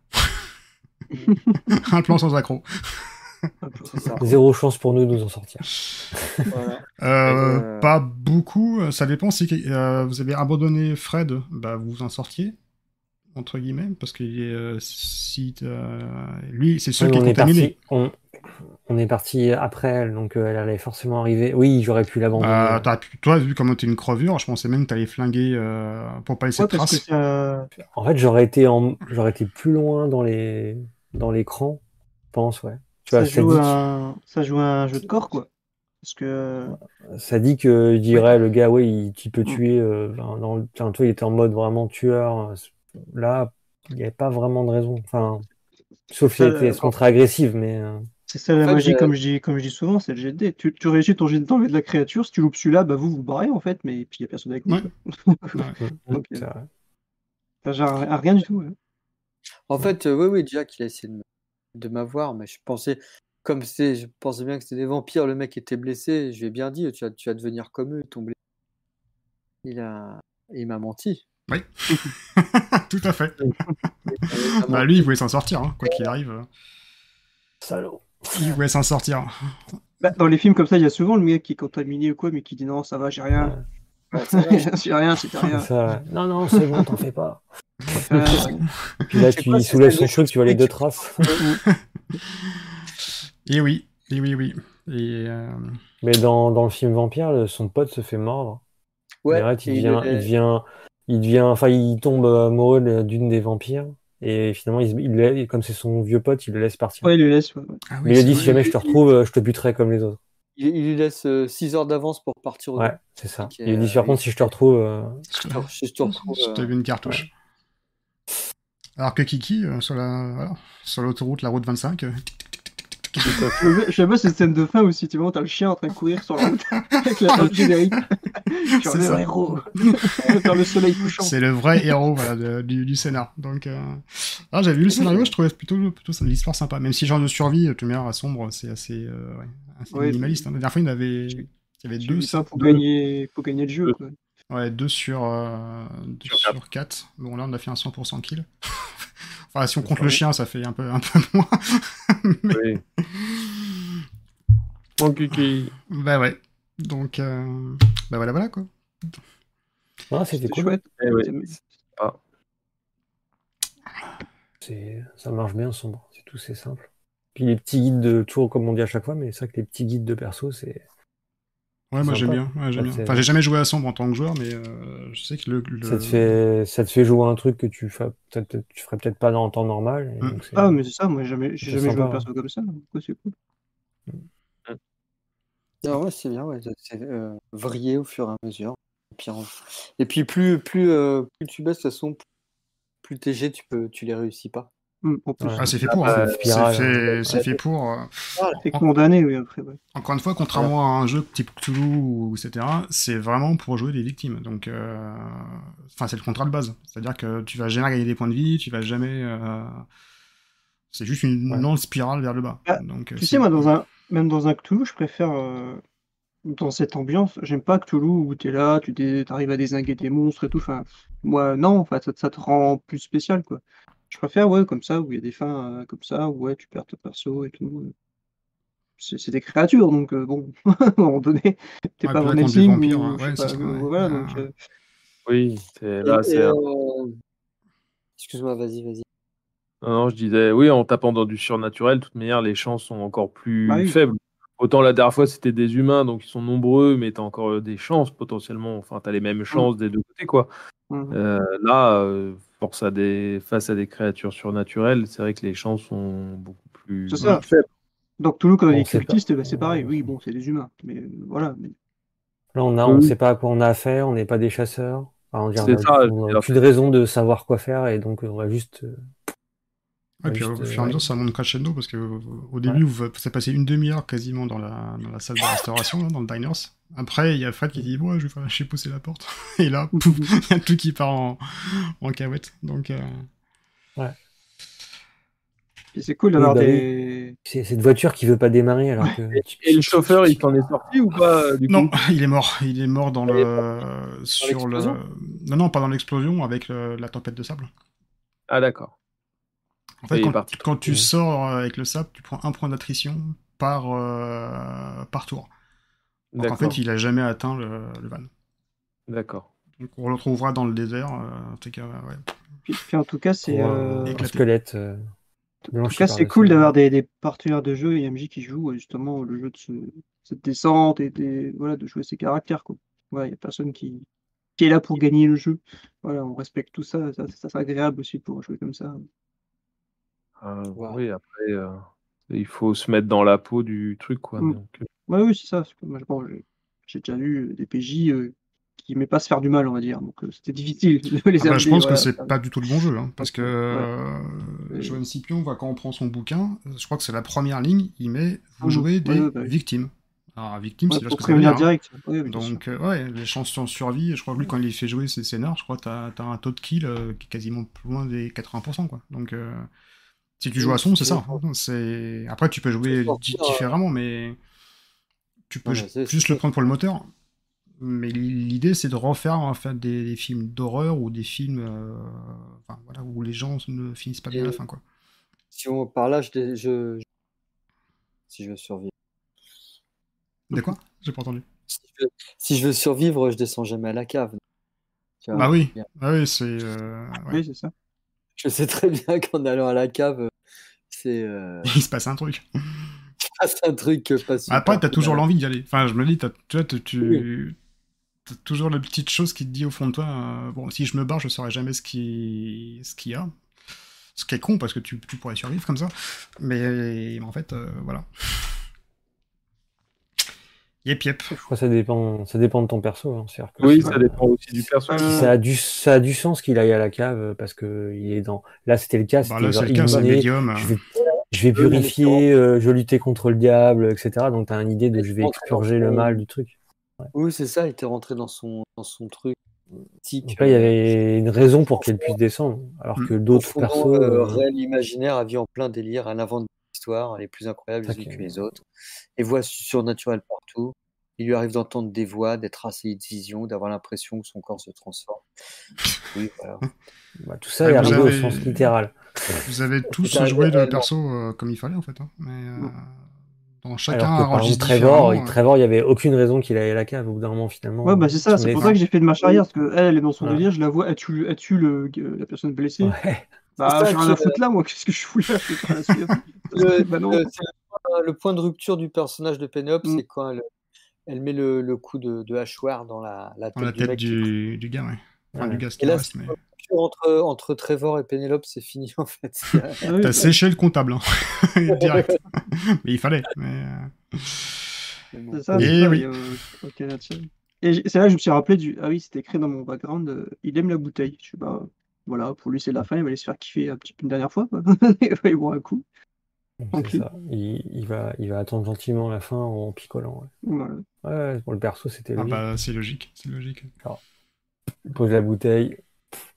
Un plan sans ça. Zéro chance pour nous de nous en sortir. Voilà. Euh, Euh, Pas beaucoup, ça dépend si euh, vous avez abandonné Fred, bah, vous vous en sortiez, entre guillemets, parce que euh, si, euh, lui, c'est seul Ouais, qui est on, est contaminé. parti, on, on est parti après elle, donc euh, elle allait forcément arriver. Oui, j'aurais pu l'abandonner. Bah, toi, vu comment t'es une crevure, je pensais même que t'allais flinguer euh, pour pas laisser Ouais, de traces. En fait, j'aurais été en, j'aurais été plus loin dans les, dans l'écran, je pense, ouais. Tu ça, vois, ça joue dit, un... ça joue un jeu de corps, quoi. Parce que ça dit que je dirais le gars, oui, il, tu peux tuer. Euh, ben, dans, le- enfin, toi, il était en mode vraiment tueur. Là, il n'y avait pas vraiment de raison. Enfin, sauf si elle était se montrer agressive, mais euh, c'est ça la En fait, magie, euh, comme je dis, comme je dis souvent, c'est le jet de. Tu, tu réussis ton jet de d'enlever de la créature, si tu loupes celui-là, bah vous vous barrez en fait, mais puis il n'y a personne avec. Ouais. à rien du tout. ouais. En fait, euh, oui, oui, Jack, il a essayé de m'avoir, mais je pensais, comme c'est, je pensais bien que c'était des vampires, le mec était blessé, je lui ai bien dit, tu vas, tu vas devenir comme eux, ton blessé. Il a, il m'a menti. Tout à fait. Bah, lui, il voulait s'en sortir, hein, quoi qu'il arrive. Salaud. Il voulait s'en sortir. Bah, dans les films comme ça, il y a souvent le mec qui est contaminé ou quoi, mais qui dit non, ça va, j'ai rien. c'est rien, c'était rien. Ça, ouais. Non, non, c'est bon, t'en fais pas. Euh, Puis là, tu pas il si soulève c'est son truc, tu vois les deux traces. Et oui, et oui, oui. Et euh, Mais dans, dans le film Vampire, son pote se fait mordre. Ouais, Et arrête, il et devient, il devient, il devient, enfin, il tombe amoureux d'une des vampires. Et finalement, il, il comme c'est son vieux pote, il le laisse partir. Ouais, il le laisse. ouais, ouais. ah oui, Mais il c'est dit, si jamais je te retrouve, euh, je te buterai comme les autres. il, il lui laisse 6 heures d'avance pour partir au Ouais, c'est ça. Il a dit, euh, par contre, si je te retrouve, euh, Je te, je te retrouve. Je euh, t'ai vu une cartouche. Alors que Kiki, euh, sur la, voilà, sur l'autoroute, la route 25, euh, tic, tic, tic, Je J'aime bien cette scène de fin aussi, tu vois, t'as le chien en train de courir sur la route avec la note générique. C'est le héros. Le soleil couchant. c'est le vrai héros voilà, de- du, du scénar. Donc, euh... ah, j'avais vu le scénario, je trouvais plutôt, plutôt l'histoire sympa. Même si genre de survie, tout à sombre, c'est assez, euh, ouais, assez Ouais, minimaliste. hein. La dernière fois, il y avait, il y avait deux, ça pour deux. gagner, pour gagner le jeu. Quoi. ouais, deux sur, euh, Sur sur, quatre. Bon, là, on a fait un 100% kill. Enfin, si on compte le chien, ça fait un peu, un peu moins. Oui. Mon kiki. bah ouais. Donc, euh... bah voilà, voilà quoi. ah, c'était cool. chouette. Eh ouais. C'est, ça marche bien sombre. C'est tout, c'est simple. Puis les petits guides de, toujours comme on dit à chaque fois, mais c'est vrai que les petits guides de perso, c'est, Ouais, moi j'aime bien. Ouais, j'aime Ouais, bien. Enfin, j'ai jamais joué à sombre en tant que joueur, mais euh, je sais que le. le- ça te fait, ça te fait jouer un truc que tu fais, peut-être, tu ferais peut-être pas dans le temps normal. et Mm. donc Ah, mais c'est ça, moi j'ai jamais, jamais joué à un perso comme ça. donc, c'est cool. Ah ouais, c'est bien, ouais. C'est euh, vriller au fur et à mesure. Et puis, en- et puis plus, plus, euh, plus tu baisses, de toute façon, plus t'es G, tu, peux, tu les réussis pas. En plus, Ouais. Ah, c'est fait Ah, pour. bah, hein. c'est spirale, C'est fait, hein. c'est fait pour. euh, t'es condamné, oui, après. Ouais. Encore une fois, contrairement à un jeu type Cthulhu ou etc., c'est vraiment pour jouer des victimes. Donc, euh, enfin, c'est le contrat de base. C'est-à-dire que tu vas jamais gagner des points de vie, tu vas jamais. euh, C'est juste une Ouais. non-spirale vers le bas. Ah, Donc, euh, Tu sais, moi, dans un, même dans un Cthulhu, je préfère, euh, dans cette ambiance, j'aime pas Cthulhu où t'es là, tu t'arrives à désinguer des monstres et tout. Enfin, moi, non, enfin, ça, ça te rend plus spécial, quoi. Je préfère, ouais, comme ça, où il y a des fins euh, comme ça, où ouais, tu perds ton perso et tout. C'est c'est des créatures, donc euh, bon, à un moment donné, t'es Ouais, pas puis là, Van contre des Helsing vampires, hein, je ouais, sais c'est pas, ça, ouais. voilà, Ah. donc, euh, Oui, c'est là, et, c'est. euh, Excuse-moi, vas-y, vas-y. Non, non, je disais, oui, en tapant dans du surnaturel, de toute manière, les chances sont encore plus Bah oui. faibles. Autant la dernière fois, c'était des humains, donc ils sont nombreux, mais tu as encore euh, des chances potentiellement. Enfin, tu as les mêmes chances des deux côtés, quoi. hum. Euh, là, euh, force à des... face à des créatures surnaturelles, c'est vrai que les chances sont beaucoup plus C'est ça. faibles. Donc Toulouse, quand On est cultiste, bah, c'est pareil. Oui, bon, c'est des humains, mais euh, voilà. Mais... Là, on a, on Oui. sait pas à quoi on a affaire, on n'est pas des chasseurs. Enfin, on C'est n'a ça, on c'est a aucune raison de savoir quoi faire et donc on va juste. euh, Ouais, puis au Juste, fur et à euh, mesure, ça monte crescendo parce que euh, au début, vous vous passé une demi-heure quasiment dans la, dans la salle de restauration, là, dans le diners. Après, il y a Fred qui dit Ouais, je vais faire lâcher pousser la porte. Et là, pouf, il y a tout qui part en, en cahouette. Donc, euh, Puis c'est cool d'avoir Oui, bah des. C'est cette voiture qui veut pas démarrer alors que. Et le chauffeur, il s'en est sorti ou pas euh, du non, coup il est mort. Il est mort dans Il le. Sur le. l'explosion Non, non, pas dans l'explosion, avec le- la tempête de sable. Ah, d'accord. En fait, quand, tu Ouais. sors avec le sable, tu prends un point d'attrition par, euh, par tour. Donc en fait, il a jamais atteint le, le van. D'accord. Donc on le retrouvera dans le désert. euh, en tout cas, ouais. Puis, puis en tout cas, c'est. euh, un éclaté. squelette. euh, En tout cas, c'est cool d'avoir des, des partenaires de jeu et MJ qui jouent justement le jeu de ce- cette descente et des, voilà, de jouer ses caractères. Il n'y a personne qui, qui est là pour gagner le jeu. Voilà, on respecte tout ça. Ça, ça, c'est agréable aussi pour jouer comme ça. Euh, Wow. Oui, après, euh, il faut se mettre dans la peau du truc, quoi. Mm. Donc, euh, Ouais, oui, c'est ça. parce que moi, je- bon, j'ai- j'ai déjà vu des PJ euh, qui n'aimaient pas se faire du mal, on va dire. Donc euh, c'était difficile de les Ah bah, je amener, pense voilà. que c'est pas du tout le bon jeu, hein, parce que euh, Ouais. Joanne Scipion, voit quand on prend son bouquin, je crois que c'est la première ligne, il met vous Mm. jouez des Ouais, bah oui. victimes. Alors victime, Ouais, c'est pour ce que ça veut prévenir dire. hein. direct. Oui, bien sûr. Donc euh, ouais, les chances de survie, je crois que lui quand il fait jouer ses scénars, je crois que t'as as un taux de kill euh, qui est quasiment plus loin des 80%, quoi. Donc euh, si tu joues à son, c'est ça. hein. C'est Après tu peux jouer euh, différemment, mais tu peux Ouais, juste c'est- le prendre pour le moteur. Mais l'idée, c'est de refaire en fait, des, des films d'horreur ou des films euh, enfin, voilà, où les gens ne finissent pas bien à la fin. Quoi. Si on par là, je, je, je- si je veux survivre. De quoi? J'ai pas entendu. Si je, veux, si je veux survivre, je descends jamais à la cave. Tu vois, Bah oui, ah oui, c'est. euh, ouais. Oui, c'est ça. Je sais très bien qu'en allant à la cave, c'est euh, Il se passe un truc. c'est un truc pas super Après, t'as toujours l'envie d'y aller. Enfin, je me dis, t'as, tu vois, tu, tu- t'as toujours la petite chose qui te dit au fond de toi, euh, bon, si je me barre, je saurais jamais ce qui, ce qu'il y a. Ce qui est con parce que tu, tu pourrais survivre comme ça. Mais, en fait, euh, voilà. Yep, yep. Je crois que ça dépend, ça dépend de ton perso. hein. Oui, si- ça dépend aussi du perso. Euh, ça a du, ça a du sens qu'il aille à la cave euh, parce que il est dans. Là, c'était le cas. Bah, là, c'est le cas, c'est médium. Je vais, je vais purifier, euh, je vais lutter contre le diable, etc. Donc t'as une idée de je vais expurger le mal du truc. Oui, c'est ça, il était rentré dans son, dans son truc. tic, Donc là, il y avait une raison pour qu'elle puisse descendre, alors Mm. que d'autres persos. euh, euh, réel imaginaire, a vu en plein délire, elle invente des histoires, les plus incroyables les Ok. unes que les autres, et voix surnaturelles partout. Il lui arrive d'entendre des voix, d'être assailli de visions, d'avoir l'impression que son corps se transforme. Oui, voilà. bah, tout ça Ouais, est arrivé au avez- sens littéral. Vous avez tous joué le perso euh, comme il fallait, en fait. hein. Mais euh, dans chacun Alors que par exemple, Trevor, euh. Trevor, il n'y avait aucune raison qu'il aille à la cave au bout d'un moment finalement. Ouais, bah c'est ça, c'est est- pour ça que j'ai fait de marche arrière, parce que elle, est dans son Ouais. délire, je la vois, elle tue, elle tue le, la personne blessée? Ouais. Bah, j'ai rien à foutre là, moi, qu'est-ce que je fous là? Je. Le, Bah non. le- point- de rupture du personnage de Pénélope, Mm. c'est quand elle, elle met le, le coup de, de hachoir dans la, la tête Dans la du tête mec. du, du gars, ouais. Enfin, Ouais. du gars, Et qui là, reste, mais... entre, entre Trevor et Pénélope, c'est fini en fait. T'as bah, séché le comptable, hein. direct. mais il fallait. Mais, euh, C'est ça, Et ça, oui. euh. Et c'est là que je me suis rappelé du. Ah oui, c'était écrit dans mon background. euh, il aime la bouteille. Je sais pas. Voilà, pour lui, c'est la fin. Il va aller se faire kiffer un petit peu une dernière fois. Il va y boire un coup. C'est Tranquille. ça. Il, il va, il va attendre gentiment la fin en picolant. Ouais, Voilà. Ouais, pour le perso, c'était ah logique. bah, c'est logique. C'est logique. Pose la bouteille,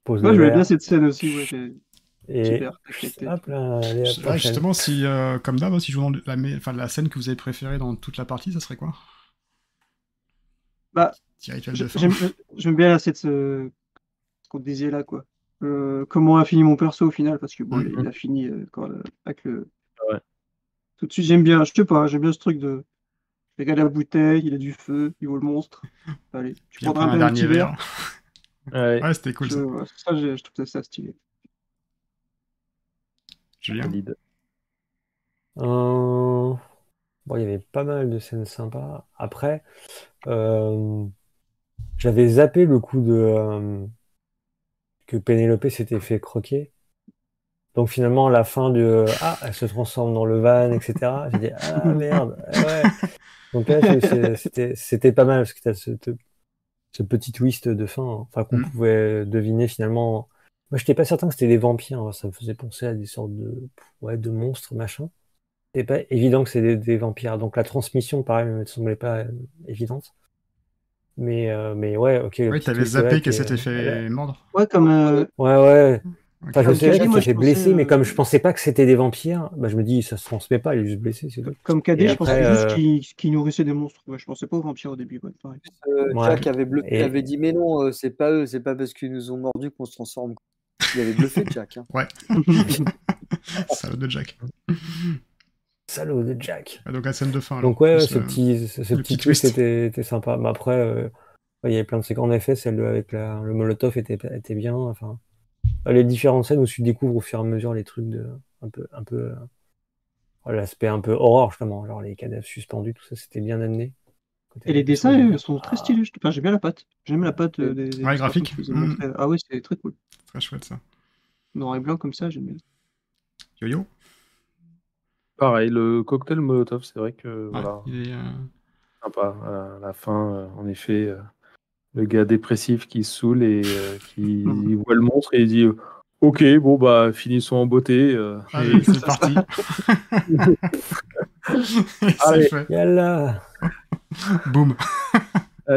pose Moi, le je voulais bien cette scène aussi. Ouais, et super. hop là, allez, justement, si, euh, comme d'hab, si je vous demande la, me- enfin, la scène que vous avez préférée dans toute la partie, ça serait quoi? Bah, Petit rituel de fin. J'aime bien là, cette, ce ce qu'on disait là, quoi. Euh, comment a fini mon perso au final, parce que bon, il, Mhm. il a fini euh, quand, euh, avec le. Tout de suite, j'aime bien, je sais pas, j'aime bien ce truc de. Il regarde la bouteille, il a du feu, il voit le monstre. Allez, tu prendras un un, dernier petit verre. Ouais, Ouais, c'était cool Je, ça. ouais, ça, j'ai- je trouve ça stylé. Julien. Euh, Bon, il y avait pas mal de scènes sympas. Après, euh, j'avais zappé le coup de euh, que Pénélope s'était fait croquer. Donc finalement, la fin du euh, ah, elle se transforme dans le van, etc. J'ai dit ah merde, ouais. Donc là, c'était c'était pas mal parce que ce, te- ce petit twist de fin, enfin qu'on Mm. pouvait deviner finalement. Moi, j'étais pas certain que c'était des vampires. hein. Ça me faisait penser à des sortes de ouais de monstres machin. C'était pas évident que c'est des, des vampires. Donc la transmission, pareil, me semblait pas euh, évidente. Mais euh, mais ouais, ok. petit t'avais zappé qu'elle que- s'était fait mordre. Ouais, comme. euh, Ouais, ouais. Enfin, je Comme sais fait blesser, pensais, mais comme euh, je pensais pas que c'était des vampires, bah, je me dis, ça se transmet pas, il est juste blessé, c'est tout. Comme Cadet, Et je pensais après, juste euh, qu'il nourrissait des monstres. Ouais, je pensais pas aux vampires au début. Ouais, pareil. Euh, Ouais. Jack avait, bluffé, Et- avait dit mais non, euh, c'est pas eux, c'est pas parce qu'ils nous ont mordus qu'on se transforme. Il avait bluffé Jack. hein. Salaud de Jack. Salaud de Jack. Ah, donc la scène de fin. alors. Donc ouais, ce le- petit, ce, ce le petit petit twist était, était sympa. Mais après, euh, ouais, il y avait plein de séquences. En effet, celle avec la, le Molotov était, était bien. Enfin, les différentes scènes où tu découvres au fur et à mesure les trucs de un peu, un peu, euh, l'aspect un peu horreur justement, genre les cadavres suspendus, tout ça, c'était bien amené. Côté Et les dessins sont ah, très stylés. je- Enfin, j'aime bien la patte. J'aime la patte euh, des, des Ouais, dessins graphique. que je vous ai Mm. Ah ouais, c'est très cool. Très chouette ça. Noir et blanc comme ça, j'aime bien. Yo-yo Pareil, le cocktail Molotov, c'est vrai que Ouais, voilà, il est, euh, sympa. À la fin, euh, en effet, euh, le gars dépressif qui se saoule et euh, qui Mhm. voit le monstre et il dit euh, Ok, bon, bah, finissons en beauté. euh, Allez, et- c'est parti. Allez. fait. Yalla Boum.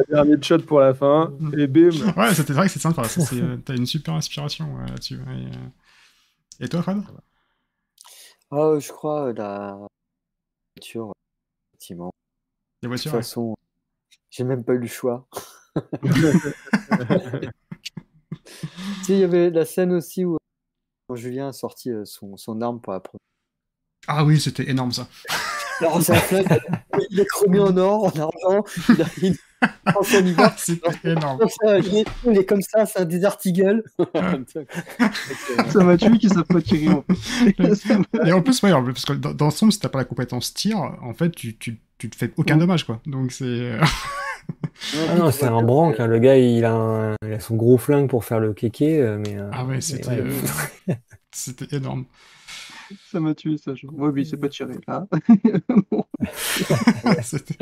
Dernier shot pour la fin, et bim Ouais, c'était vrai que c'est sympa. euh, T'as une super inspiration euh, là-dessus. Et, euh, Et toi, Fred? Ah, euh, je crois euh, la voiture, effectivement. Les De voitures toute ouais. façon, j'ai même pas eu le choix. Tu sais, il y avait la scène aussi où quand Julien a sorti euh, son, son arme pour la première Ah oui, c'était énorme ça. Alors, c'est il est chromé en or, en argent. Il a hiver. C'était énorme. Il, est, il comme ça, c'est un Desert Eagle. Ça m'a tué qu'ils savent pas tirer Et en plus, ouais, en plus, parce que dans, dans le sombre, si t'as pas la compétence tir, en fait, tu, tu, tu te fais aucun Mm. dommage, quoi. Donc c'est. Ah non, c'est un branque. hein. Le gars, il a, un- il a son gros flingue pour faire le kéké, euh, mais. euh, Ah ouais, mais c'était. ouais, euh, C'était énorme. Ça m'a tué ça. Genre. Ouais, mais il s'est pas tiré là. C'était-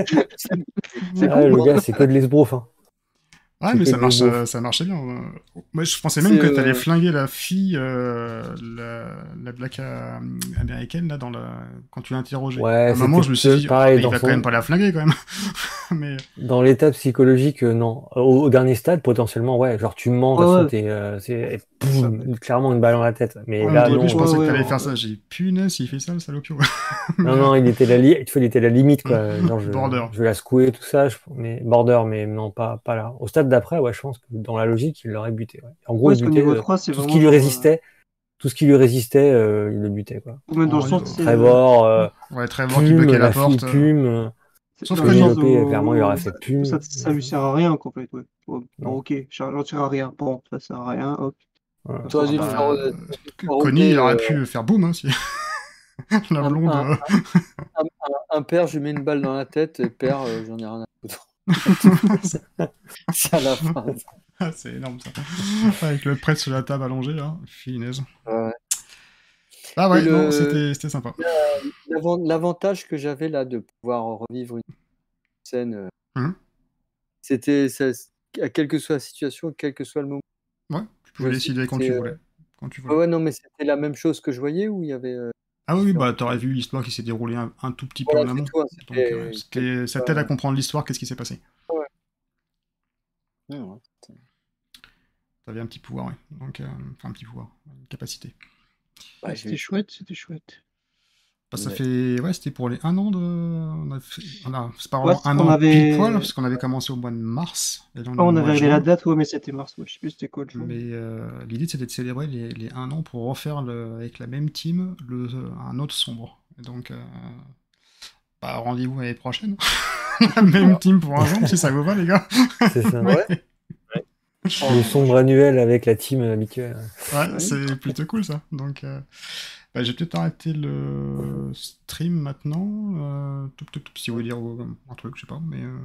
C'est ah, le gars, c'est que de l'esbrouf. Hein. Ouais, mais ça, marche, euh, ça marchait bien. euh. Moi, je pensais même que t'allais euh, flinguer la fille, euh, la, la black euh, américaine, là, dans la... quand tu l'as interrogée. Ouais, à un moment, je me suis dit, pareil, ah, il dans va son- quand même pas la flinguer, quand même. mais Dans l'état psychologique, euh, non. Au, au dernier stade, potentiellement, ouais. Genre, tu mens, Ouais, ouais. t'es, euh, boum, clairement une balle dans la tête. Mais au là, début, non. je pensais ouais, que t'allais ouais, faire ouais. ça. J'ai punaise, il fait ça, le salopio. Non, non, il était la, li... il était la limite, quoi. Genre, je, Border. je vais la secouer, tout ça, je... mais border, mais non, pas, pas là. Au stade d'après, ouais, je pense que dans la logique, il l'aurait buté. Ouais. En gros, Ouais, il butait niveau euh, 3, c'est tout ce qui lui résistait. Tout ce qui lui résistait, euh, il le butait, quoi. euh, Ou même dans le Ouais, sens. euh, Trevor, euh, Ouais, Trevor qui Pume, bloquait la la fille porte. euh, Pume. euh, c'est- Sauf que Pénélope, où- clairement, il aurait fait Pume. Ça, ça lui sert à rien, en fait. Ouais. Bon, ok, j'en tire à rien. Bon, ça sert à rien. Hop. Le bah, faire, euh, Connie, il aurait euh, pu faire boum, hein, si... la un- blonde. un- un, un- un père, je lui mets une balle dans la tête, et père, euh, j'en ai rien à foutre. c'est à la fin. Ah, c'est énorme ça. Avec le prêtre sur la table allongée là, finesse. Ouais. Ah ouais, le- c'était sympa. L'avant- L'avantage que j'avais là de pouvoir revivre une scène, Mhm. c'était à quelle que soit la situation, quel que soit le moment. Ouais, tu pouvais décider quand sais, tu euh, voulais. Quand tu Ouais, voulais. ouais, non, mais c'était la même chose que je voyais ou il y avait. euh, Ah oui, oui, bah t'aurais vu l'histoire qui s'est déroulée un, un tout petit peu Voilà, en amont. Donc euh, ça t'aide à comprendre l'histoire, qu'est-ce qui s'est passé. Ouais, ouais, c'était- T'avais un petit pouvoir, ouais. Donc, euh, enfin un petit pouvoir, une capacité. Ouais, c'était chouette, c'était chouette. Bah, ça Ouais. fait, ouais, c'était pour les un an de, on a fait... on a... c'est pas Ouais, vraiment un on an avait- pile poil parce qu'on avait commencé au mois de mars. Et là, on Ah, on avait la date, ouais, mais c'était mars. Ouais. Je sais plus c'était quoi le jour. Mais euh, l'idée c'était de célébrer les, les un an pour refaire le, avec la même team le, un autre sombre. Et donc, euh, bah, rendez-vous l'année prochaine. la même team pour un an, si ça vous va, les gars. C'est ça. Ouais. Le sombre annuel avec la team habituelle. Ouais, c'est plutôt cool ça. Donc, euh, bah, j'ai peut-être arrêté le stream maintenant. Euh, si vous voulez dire euh, un truc, je sais pas. Mais euh,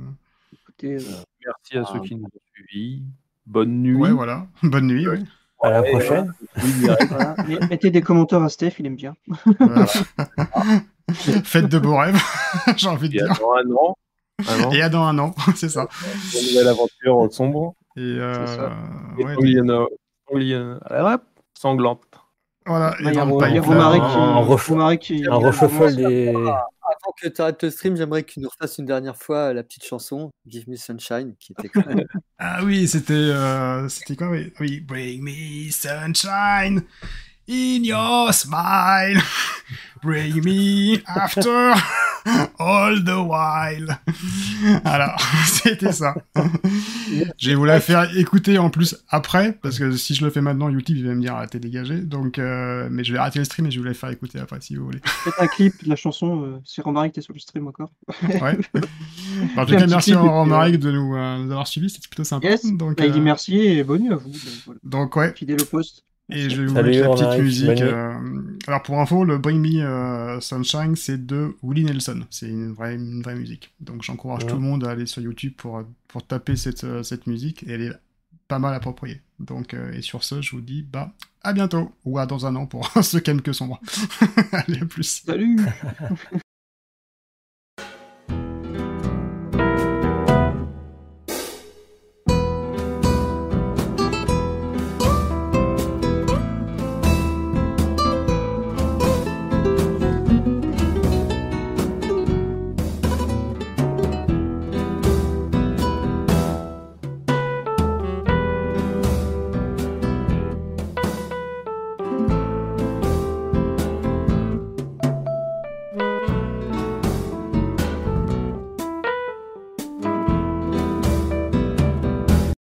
Écoutez, euh, Merci à ceux qui nous ont suivis. Bonne nuit. ouais, voilà. Bonne nuit. Ouais. À la prochaine. Oui, voilà. Mettez des commentaires à Steph, il aime bien. Voilà. Faites de beaux rêves, j'ai envie de Et dire. dans un an, un an, Et à dans un an, c'est ça. une nouvelle aventure sombre. Et euh, C'est ça. Et ouais, sanglante. Voilà. Il Et y a dans le Ro- il qui. un qui- reshuffle des. Avant que tu arrêtes le stream, j'aimerais que tu nous refasses une dernière fois la petite chanson Give Me Sunshine, qui était quand même. Ah oui, c'était euh, c'était quoi oui, oui, Bring me sunshine in your smile. Bring me after all the while. Alors, c'était ça. Je vais vous la faire écouter en plus après, parce que si je le fais maintenant, YouTube il va me dire ah, t'es dégagé. Donc, euh, mais je vais arrêter le stream et je vais vous la faire écouter après si vous voulez. Faites un clip de la chanson. Euh, si Romaric t'es sur le stream encore. Ouais. En tout cas, merci puis, Romaric de nous, euh, nous avoir suivis, c'était plutôt sympa. Yes. Donc, Bah, il dit euh, merci et bonne nuit à vous. Donc, voilà. donc ouais, Fidèle au poste. Et je vais vous Salut, mettre la petite musique. euh, Alors pour info, le Bring Me euh, Sunshine, c'est de Willie Nelson. C'est une vraie, une vraie musique. Donc j'encourage Ouais. tout le monde à aller sur YouTube pour, pour taper cette, euh, cette musique. Et elle est pas mal appropriée. Donc, euh, et sur ce, je vous dis bah à bientôt. Ou à dans un an pour ceux qui aiment que sombre. Allez, à plus. Salut